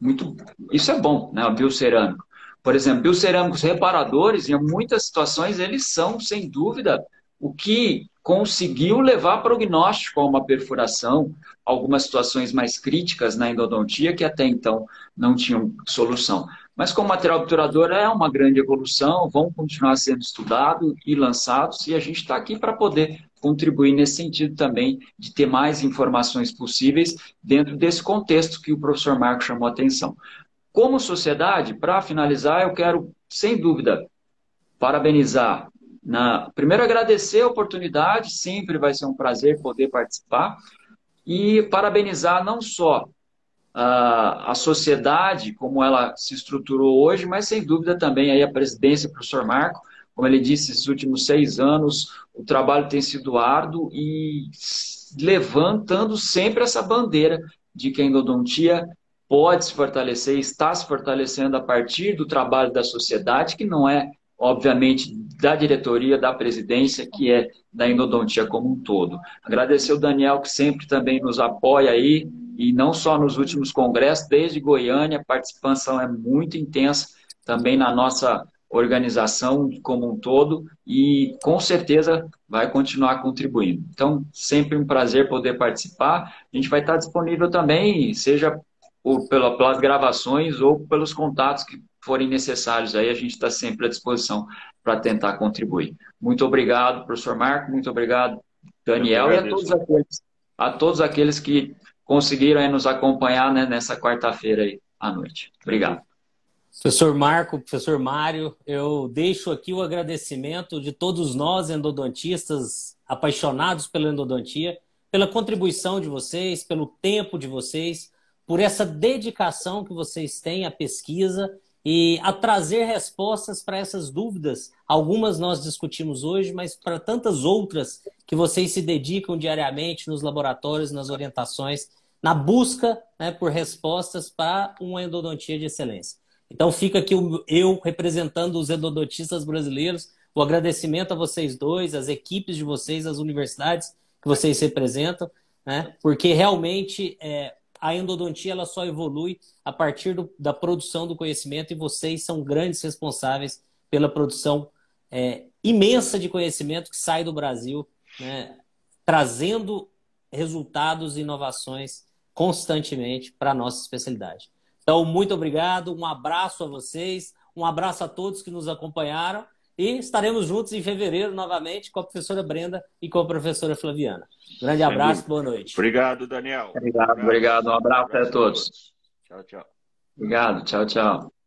Muito, isso é bom, né? O biocerâmico. Por exemplo, biocerâmicos reparadores, em muitas situações, eles são, sem dúvida, o que conseguiu levar prognóstico a uma perfuração, algumas situações mais críticas na endodontia que até então não tinham solução. Mas como material obturador é uma grande evolução, vão continuar sendo estudados e lançados, e a gente está aqui para poder contribuir nesse sentido também, de ter mais informações possíveis dentro desse contexto que o professor Marco chamou a atenção. Como sociedade, para finalizar, eu quero, sem dúvida, parabenizar. Na... Primeiro, agradecer a oportunidade, sempre vai ser um prazer poder participar. E parabenizar não só a, sociedade, como ela se estruturou hoje, mas sem dúvida também aí a presidência, professor Marco. Como ele disse, esses últimos seis anos o trabalho tem sido árduo e levantando sempre essa bandeira de que a endodontia pode se fortalecer, está se fortalecendo a partir do trabalho da sociedade, que não é, obviamente, da diretoria, da presidência, que é da endodontia como um todo. Agradecer o Daniel, que sempre também nos apoia aí, e não só nos últimos congressos, desde Goiânia, a participação é muito intensa também na nossa organização como um todo e com certeza vai continuar contribuindo. Então, sempre um prazer poder participar. A gente vai estar disponível também, seja por, pela, pelas gravações ou pelos contatos que forem necessários. Aí a gente está sempre à disposição para tentar contribuir. Muito obrigado, professor Marco, muito obrigado, Daniel, e a todos aqueles, a todos aqueles que conseguiram nos acompanhar né, nessa quarta-feira à noite. Obrigado. Professor Marco, professor Mário, eu deixo aqui o agradecimento de todos nós endodontistas apaixonados pela endodontia, pela contribuição de vocês, pelo tempo de vocês, por essa dedicação que vocês têm à pesquisa e a trazer respostas para essas dúvidas. Algumas nós discutimos hoje, mas para tantas outras que vocês se dedicam diariamente nos laboratórios, nas orientações, na busca né, por respostas para uma endodontia de excelência. Então fica aqui eu representando os endodontistas brasileiros, o agradecimento a vocês dois, as equipes de vocês, as universidades que vocês representam, né? Porque realmente é, a endodontia ela só evolui a partir do, da produção do conhecimento e vocês são grandes responsáveis pela produção é, imensa de conhecimento que sai do Brasil, né? trazendo resultados e inovações constantemente para a nossa especialidade. Então, muito obrigado, um abraço a vocês, um abraço a todos que nos acompanharam e estaremos juntos em fevereiro novamente com a professora Brenda e com a professora Flaviana. Grande abraço, boa noite. Obrigado, Daniel. Obrigado, obrigado. Um abraço, a todos. Tchau, tchau. Obrigado, tchau, tchau.